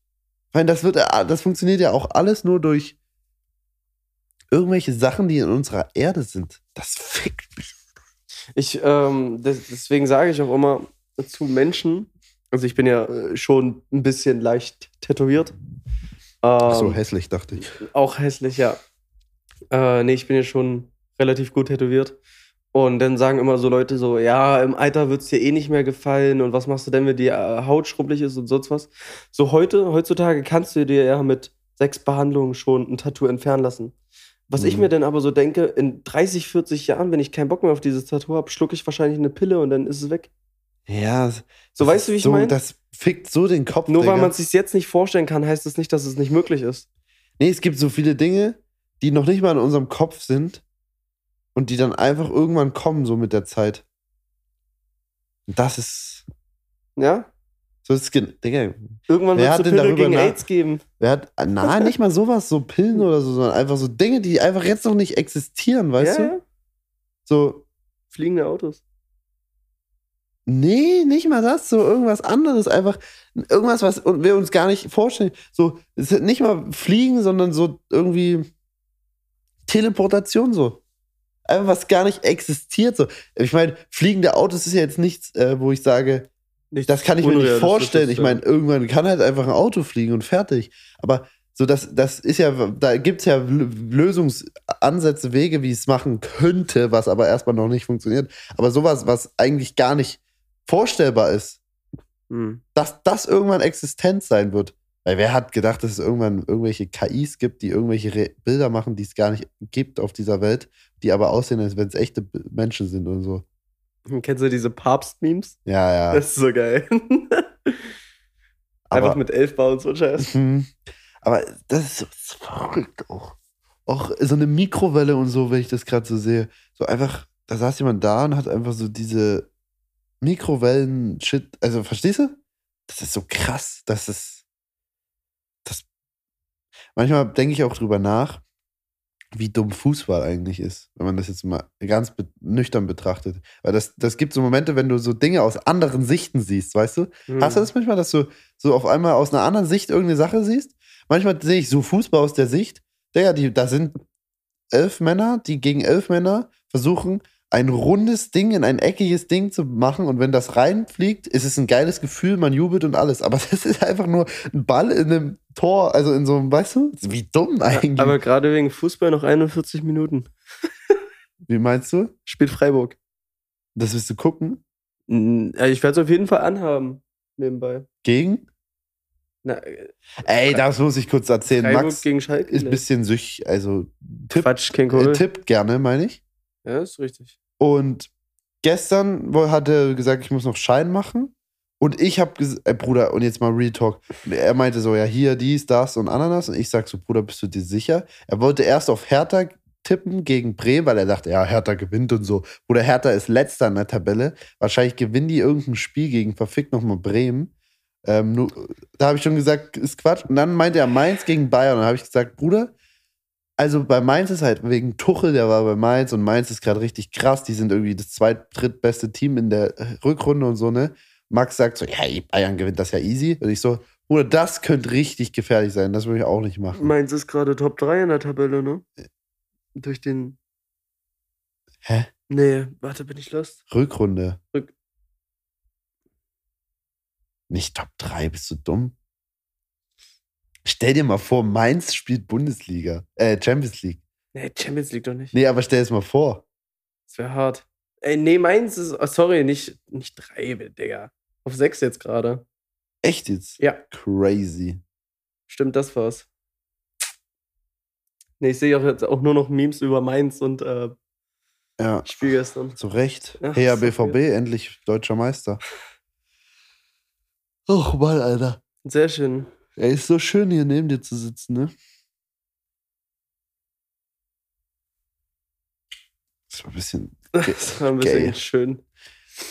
Weil das wird, das funktioniert ja auch alles nur durch irgendwelche Sachen, die in unserer Erde sind. Das fickt mich. Ich, ähm, des- deswegen sage ich auch immer zu Menschen, Also ich bin ja äh, schon ein bisschen leicht tätowiert. Ach so Ähm, hässlich, dachte ich. Auch hässlich, ja. Äh, nee, ich bin ja schon relativ gut tätowiert. Und dann sagen immer so Leute so, ja, im Alter wird es dir eh nicht mehr gefallen und was machst du denn, wenn die äh, Haut schrumpelig ist und sonst was. So heute, heutzutage kannst du dir ja mit sechs Behandlungen schon ein Tattoo entfernen lassen. Was ich Mhm. mir dann aber so denke, in 30, 40 Jahren, wenn ich keinen Bock mehr auf dieses Tattoo habe, schlucke ich wahrscheinlich eine Pille und dann ist es weg. Ja. So, das weißt du, wie ich so, mein? Das fickt so den Kopf. Nur weil man es sich jetzt nicht vorstellen kann, heißt es nicht, dass es nicht möglich ist. Nee, es gibt so viele Dinge, die noch nicht mal in unserem Kopf sind und die dann einfach irgendwann kommen, so mit der Zeit. Und das ist. Ja? So ist Digga, Irgendwann wird es hat eine denn Pille darüber gegen nach- AIDS geben. wer hat. Na, nicht mal sowas, so Pillen oder so, sondern einfach so Dinge, die einfach jetzt noch nicht existieren, weißt ja, du? ja. So, Fliegende Autos. Nee, nicht mal das, so irgendwas anderes, einfach irgendwas, was wir uns gar nicht vorstellen. So, es ist nicht mal Fliegen, sondern so irgendwie Teleportation so. Einfach was gar nicht existiert so. Ich meine, fliegende Autos ist ja jetzt nichts, äh, wo ich sage, Nichts das kann ich mir nicht vorstellen. Ich meine, irgendwann kann halt einfach ein Auto fliegen und fertig. Aber so, das, das ist ja, da gibt es ja Lösungsansätze, Wege, wie es machen könnte, was aber erstmal noch nicht funktioniert. Aber sowas, was eigentlich gar nicht vorstellbar ist, Hm. dass das irgendwann existent sein wird. Weil wer hat gedacht, dass es irgendwann irgendwelche KIs gibt, die irgendwelche Re Bilder machen, die es gar nicht gibt auf dieser Welt, die aber aussehen, als wenn es echte B- Menschen sind und so. Kennst du diese Papst-Memes? Ja, ja. Das ist so geil. Einfach aber, mit Elfbar und so Scheiß. Mhm. aber das ist so verrückt auch. Auch so eine Mikrowelle und so, wenn ich das gerade so sehe. So einfach, da saß jemand da und hat einfach so diese Mikrowellen-Shit. Also, verstehst du? Das ist so krass. Das ist. Das. Manchmal denke ich auch drüber nach, wie dumm Fußball eigentlich ist, wenn man das jetzt mal ganz be nüchtern betrachtet. Weil das, das gibt so Momente, wenn du so Dinge aus anderen Sichten siehst, weißt du? Hm. Hast du das manchmal, dass du so auf einmal aus einer anderen Sicht irgendeine Sache siehst? Manchmal sehe ich so Fußball aus der Sicht, Digga, die, da sind elf Männer, die gegen elf Männer versuchen, ein rundes Ding in ein eckiges Ding zu machen und wenn das reinfliegt, ist es ein geiles Gefühl, man jubelt und alles. Aber das ist einfach nur ein Ball in einem Tor, also in so einem, weißt du? Wie dumm eigentlich. Aber gerade wegen Fußball noch 41 Minuten. Wie meinst du? Spielt Freiburg. Das willst du gucken? Also Ich werde es auf jeden Fall anhaben. Nebenbei. Gegen? Na, äh, Ey, das muss ich kurz erzählen. Freiburg Max gegen Schalke. ist ein Nee. bisschen süchtig, also tipp, Quatsch, kein äh, Kohl. tippt gerne, meine ich. Ja, ist richtig. Und gestern hat er gesagt, ich muss noch Schein machen. Und ich habe gesagt, äh, Bruder, und jetzt mal Real Talk. Er meinte so, ja, hier, dies, das und Ananas. Und ich sag so, Bruder, bist du dir sicher? Er wollte erst auf Hertha tippen gegen Bremen, weil er dachte, ja, Hertha gewinnt und so. Bruder, Hertha ist letzter in der Tabelle. Wahrscheinlich gewinnen die irgendein Spiel gegen verfickt nochmal Bremen. Ähm, nur, da habe ich schon gesagt, ist Quatsch. Und dann meinte er Mainz gegen Bayern. Und dann habe ich gesagt, Bruder, also bei Mainz ist halt wegen Tuchel, der war bei Mainz und Mainz ist gerade richtig krass. Die sind irgendwie das zweit-, drittbeste Team in der äh, Rückrunde und so, ne? Max sagt so, ja, Bayern gewinnt das ja easy. Und ich so, Bruder, das könnte richtig gefährlich sein. Das würde ich auch nicht machen. Mainz ist gerade Top 3 in der Tabelle, ne? Durch den. Hä? Nee, warte, bin ich lost? Rückrunde. Rück- Nicht Top 3, bist du dumm? Stell dir mal vor, Mainz spielt Bundesliga, äh, Champions League. Nee, Champions League doch nicht. Nee, aber stell es mal vor. Das wäre hart. Ey, nee, Mainz ist. oh, sorry, nicht, nicht 3, Digga. Auf 6 jetzt gerade. Echt jetzt? Ja, Crazy. stimmt, das war's. Nee, ich sehe auch jetzt auch nur noch Memes über Mainz und äh, Ja, Spiel gestern. zu Recht. Ja, hey, BVB, endlich deutscher Meister. Och, Mann, Alter. Sehr schön. Ey, ist so schön, hier neben dir zu sitzen, ne? Das war ein bisschen. Das war ein bisschen Geil. schön.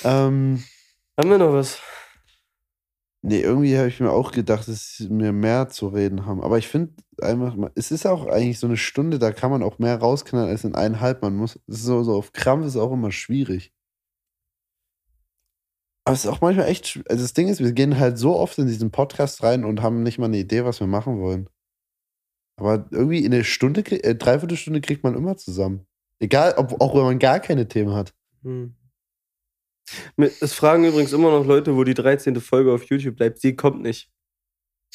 Ähm, Haben wir noch was? nee, irgendwie habe ich mir auch gedacht, dass wir mehr zu reden haben. Aber ich finde einfach, mal- es ist auch eigentlich so eine Stunde, da kann man auch mehr rausknallen als in eineinhalb. Man muss, so, so auf Krampf ist auch immer schwierig. Aber es ist auch manchmal echt, also das Ding ist, wir gehen halt so oft in diesen Podcast rein und haben nicht mal eine Idee, was wir machen wollen. Aber irgendwie in eine Stunde, äh, Dreiviertelstunde kriegt man immer zusammen. Egal, ob, auch wenn man gar keine Themen hat. Hm. Es fragen übrigens immer noch Leute, wo die 13. Folge auf YouTube bleibt. Sie kommt nicht.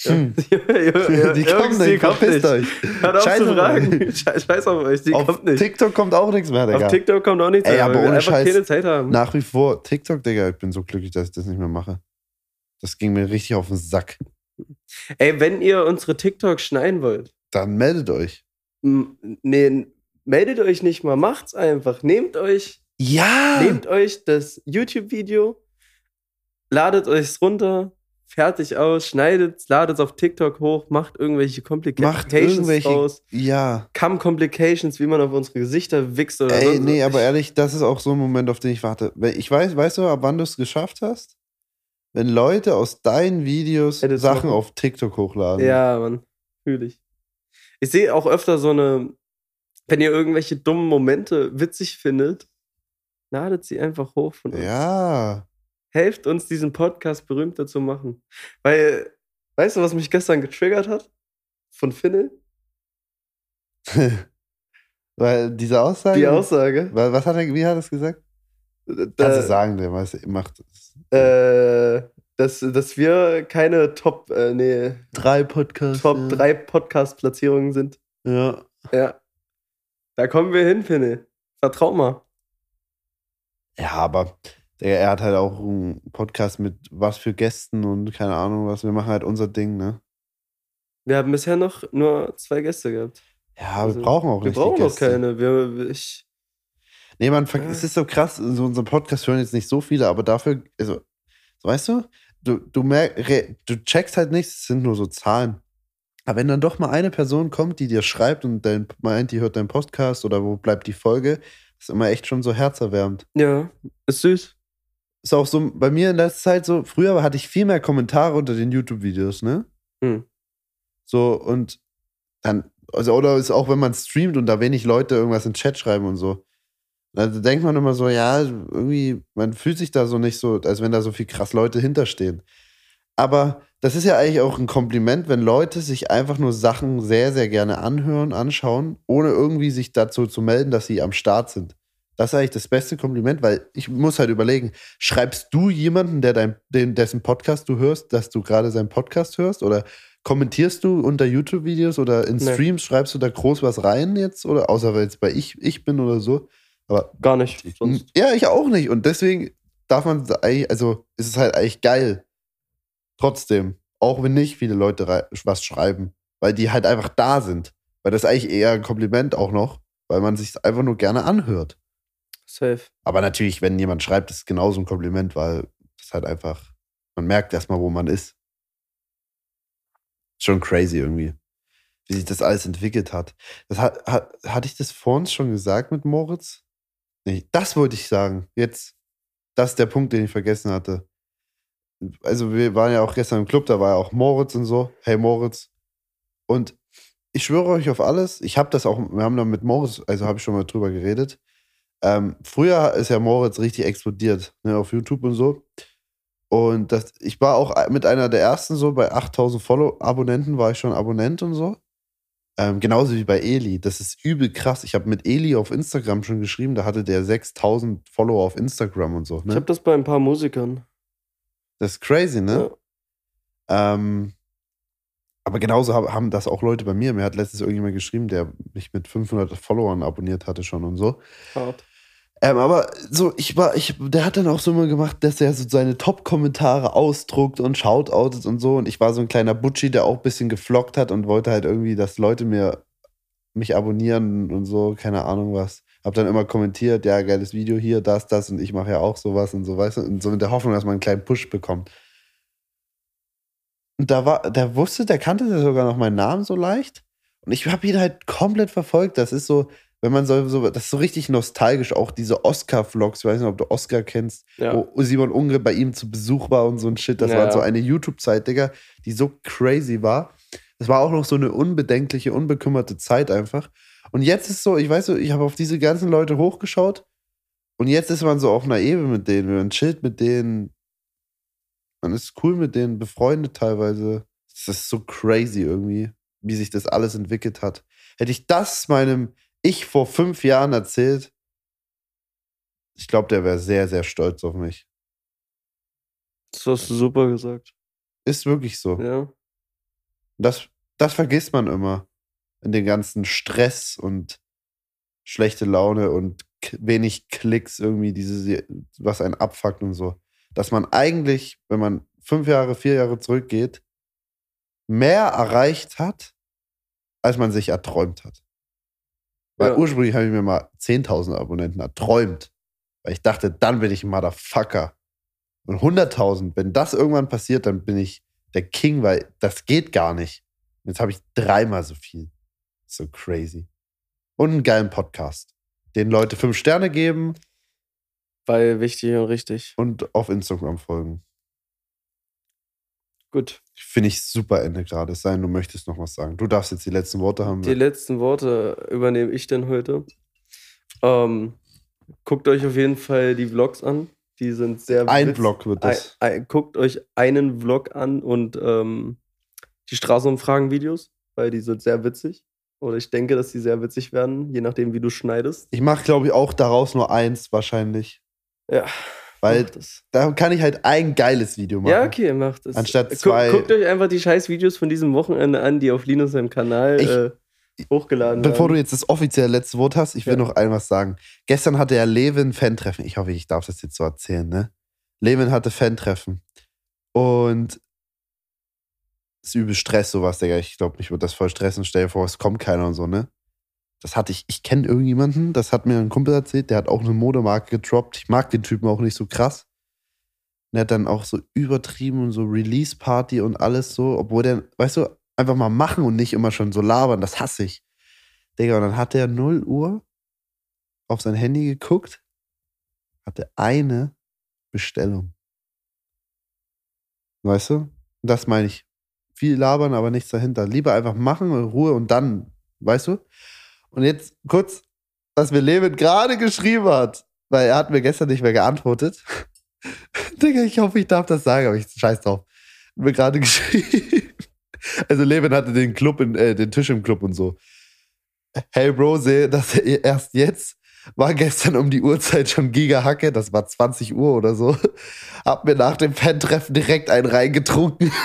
Hm. Die sie nicht, kommt verpisst nicht. euch. Hört auf Scheiß zu fragen. euch. Scheiß auf euch, die Auf kommt nicht. TikTok kommt auch nichts mehr, Digga. Auf TikTok kommt auch nichts Ey, mehr, aber weil wir ohne Scheiß, keine Zeit haben. Nach wie vor, TikTok, Digga, ich bin so glücklich, dass ich das nicht mehr mache. Das ging mir richtig auf den Sack. Ey, wenn ihr unsere TikTok schneiden wollt, Dann meldet euch. nee, meldet euch nicht mal, macht's einfach. Nehmt euch, Ja! nehmt euch das YouTube-Video, ladet euch's runter, fertig aus, schneidet, ladet es auf TikTok hoch, macht irgendwelche Macht Complications irgendwelche. raus. Ja. Come Complications, wie man auf unsere Gesichter wichst oder Ey, sonst nee, aber ehrlich, das ist auch so ein Moment, auf den ich warte. Ich weiß, weißt du, ab wann du es geschafft hast? Wenn Leute aus deinen Videos Edits Sachen machen. auf TikTok hochladen. Ja, Mann, fühle ich. Ich sehe auch öfter so eine, wenn ihr irgendwelche dummen Momente witzig findet, ladet sie einfach hoch von uns. Ja. Helft uns, diesen Podcast berühmter zu machen. Weil, weißt du, was mich gestern getriggert hat? Von Finne? Weil diese Aussage. Die Aussage. Was hat er, wie hat er es gesagt? Kannst du Da, sagen, der weiß, macht es. äh, dass, dass wir keine Top, äh, nee, drei Podcasts. Top 3 Podcast-Platzierungen sind. Ja. Ja. Da kommen wir hin, Finne. Vertrau mal. Ja, aber er hat halt auch einen Podcast mit was für Gästen und keine Ahnung was. Wir machen halt unser Ding, ne? Wir haben bisher noch nur zwei Gäste gehabt. Ja, Also, wir brauchen auch Wir nicht brauchen die noch Gäste. keine. Wir, wir- ich, Nee, man, Ja. es ist so krass, in so unserem Podcast hören jetzt nicht so viele, aber dafür, also, so, weißt du, du, du, merk, du checkst halt nichts, es sind nur so Zahlen. Aber wenn dann doch mal eine Person kommt, die dir schreibt und dein, meint, die hört deinen Podcast oder wo bleibt die Folge, ist immer echt schon so herzerwärmend. ja, ist süß. Ist auch so bei mir in letzter Zeit so, früher hatte ich viel mehr Kommentare unter den YouTube-Videos, ne? Hm. So, und dann, also, oder ist auch, wenn man streamt und da wenig Leute irgendwas in den Chat schreiben und so. Da denkt man immer so, ja, irgendwie, man fühlt sich da so nicht so, als wenn da so viel krass Leute hinterstehen. Aber das ist ja eigentlich auch ein Kompliment, wenn Leute sich einfach nur Sachen sehr, sehr gerne anhören, anschauen, ohne irgendwie sich dazu zu melden, dass sie am Start sind. Das ist eigentlich das beste Kompliment, weil ich muss halt überlegen, schreibst du jemanden, der dein, den, dessen Podcast du hörst, dass du gerade seinen Podcast hörst? Oder kommentierst du unter YouTube-Videos oder in Nee. Streams, schreibst du da groß was rein jetzt? Oder außer weil jetzt bei ich, ich bin oder so. Aber Gar nicht. Sonst. ja, ich auch nicht. Und deswegen darf man eigentlich, also ist es halt eigentlich geil. Trotzdem. Auch wenn nicht viele Leute was schreiben. Weil die halt einfach da sind. Weil das ist eigentlich eher ein Kompliment auch noch, weil man sich einfach nur gerne anhört. Safe. Aber natürlich, wenn jemand schreibt, ist es genauso ein Kompliment, weil das halt einfach, man merkt erstmal, wo man ist. Schon crazy irgendwie, wie sich das alles entwickelt hat. Das hat, hat hatte ich das vor uns schon gesagt mit Moritz? Nee, das wollte ich sagen. Jetzt, das ist der Punkt, den ich vergessen hatte. Also, wir waren ja auch gestern im Club, da war ja auch Moritz und so. Hey Moritz. Und ich schwöre euch auf alles, ich habe das auch, wir haben da mit Moritz, also habe ich schon mal drüber geredet. Ähm, früher ist ja Moritz richtig explodiert, ne, auf YouTube und so. Und das, ich war auch mit einer der ersten so, bei 8000 Follow-Abonnenten war ich schon Abonnent und so. Ähm, genauso wie bei Eli. Das ist übel krass. Ich habe mit Eli auf Instagram schon geschrieben, da hatte der 6000 Follower auf Instagram und so. Ich Ne? habe das bei ein paar Musikern. Das ist crazy, ne? Ja. Ähm, aber genauso hab, haben das auch Leute bei mir. Mir hat letztens irgendjemand geschrieben, der mich mit 500 Followern abonniert hatte schon und so. Hart. Ähm, aber so, ich war, ich, der hat dann auch so immer gemacht, dass er so seine Top-Kommentare ausdruckt und shoutoutet und so. Und ich war so ein kleiner Butschi, der auch ein bisschen geflockt hat und wollte halt irgendwie, dass Leute mir mich abonnieren und so, keine Ahnung was. Hab dann immer kommentiert, ja, geiles Video hier, das, das und ich mache ja auch sowas und so, weißt du, und so mit der Hoffnung, dass man einen kleinen Push bekommt. Und da war, der wusste, der kannte sogar noch meinen Namen so leicht. Und ich habe ihn halt komplett verfolgt. Das ist so, wenn man so, so das ist so richtig nostalgisch, auch diese Oscar-Vlogs, ich weiß nicht, ob du Oscar kennst, Ja. wo Simon Unge bei ihm zu Besuch war und so ein Shit. Das Ja. war so eine YouTube-Zeit, Digga, die so crazy war. Das war auch noch so eine unbedenkliche, unbekümmerte Zeit einfach. Und jetzt ist so, ich weiß so, ich habe auf diese ganzen Leute hochgeschaut und jetzt ist man so auf einer Ebene mit denen, man chillt mit denen, man ist cool mit denen, befreundet teilweise. Das ist so crazy irgendwie, wie sich das alles entwickelt hat. Hätte ich das meinem Ich vor fünf Jahren erzählt, Ich glaube, der wäre sehr, sehr stolz auf mich. Das hast du super gesagt. Ist wirklich so. Ja. Das, das vergisst man immer. In den ganzen Stress und schlechte Laune und wenig Klicks irgendwie, diese, was einen abfuckt und so. Dass man eigentlich, wenn man fünf Jahre, vier Jahre zurückgeht, mehr erreicht hat, als man sich erträumt hat. Weil Ja. ursprünglich habe ich mir mal 10.000 Abonnenten erträumt. Weil ich dachte, dann bin ich ein Motherfucker. Und 100.000, wenn das irgendwann passiert, dann bin ich der King, weil das geht gar nicht. Jetzt habe ich dreimal so viel. So crazy. Und einen geilen Podcast, den Leute fünf Sterne geben Weil wichtig und richtig. und auf Instagram folgen. Gut. Finde ich super Ende gerade. Es sei denn, du möchtest noch was sagen. Du darfst jetzt die letzten Worte haben. Die letzten Worte übernehme ich denn heute. Ähm, guckt euch auf jeden Fall die Vlogs an. Die sind sehr Ein witz- Vlog wird das. Ein, ein, guckt euch einen Vlog an und ähm, die Straßenumfragen-Videos, weil die sind sehr witzig. Oder ich denke, dass die sehr witzig werden, je nachdem, wie du schneidest. Ich mache, glaube ich, auch daraus nur eins wahrscheinlich. Ja. Weil das. da kann ich halt ein geiles Video machen. Ja, okay, macht es. Anstatt Guck- zwei- Guckt euch einfach die scheiß Videos von diesem Wochenende an, die auf Linus seinem Kanal Ich- äh, hochgeladen Bevor du werden. jetzt das offizielle letzte Wort hast, ich will Ja. noch ein was sagen. Gestern hatte er Levin Fan-Treffen. Ich hoffe, ich darf das jetzt so erzählen, ne? Levin hatte Fan-Treffen. Und es ist übel Stress, sowas, Digga. Ich glaube, mich wird das voll stressen. Stell dir vor, es kommt keiner und so, ne? Das hatte ich, ich kenne irgendjemanden, das hat mir ein Kumpel erzählt, der hat auch eine Modemarke getroppt. Ich mag den Typen auch nicht so krass. Und er hat dann auch so übertrieben und so Release-Party und alles so, obwohl der, weißt du, einfach mal machen und nicht immer schon so labern, das hasse ich. Digga, und dann hat er 0 Uhr auf sein Handy geguckt, hatte eine Bestellung. Weißt du? Und das meine ich. Viel labern, aber nichts dahinter. Lieber einfach machen, in Ruhe und dann, weißt du? Und jetzt kurz, was mir Levin gerade geschrieben hat, weil er hat mir gestern nicht mehr geantwortet. Digga, ich hoffe, ich darf das sagen, aber ich scheiß drauf. Hat mir gerade geschrieben. Also Levin hatte den Club, in, äh, den Tisch im Club und so. Hey Bro, sehe, dass er erst jetzt war gestern um die Uhrzeit schon Giga-Hacke, das war 20 Uhr oder so. Hab mir nach dem Fan-Treffen direkt einen reingetrunken.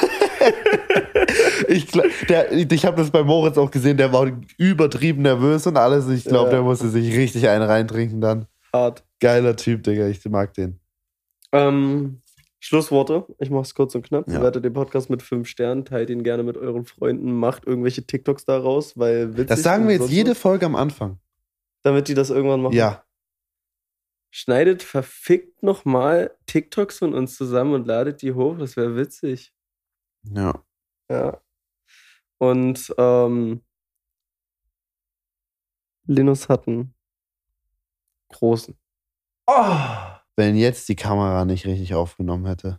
ich der, ich habe das bei Moritz auch gesehen, der war übertrieben nervös und alles. Ich glaube, Ja. der musste sich richtig einen reintrinken dann. Hart. Geiler Typ, Digga, ich mag den. Ähm, Schlussworte. Ich mach's kurz und knapp. Ja. Bewertet den Podcast mit fünf Sternen, teilt ihn gerne mit euren Freunden, macht irgendwelche TikToks daraus, weil witzig. Das sagen wir jetzt jede Folge am Anfang. Damit die das irgendwann machen. Ja. Schneidet verfickt nochmal TikToks von uns zusammen und ladet die hoch. Das wäre witzig. Ja. Ja. Und ähm, Linus hat einen großen. Wenn jetzt die Kamera nicht richtig aufgenommen hätte.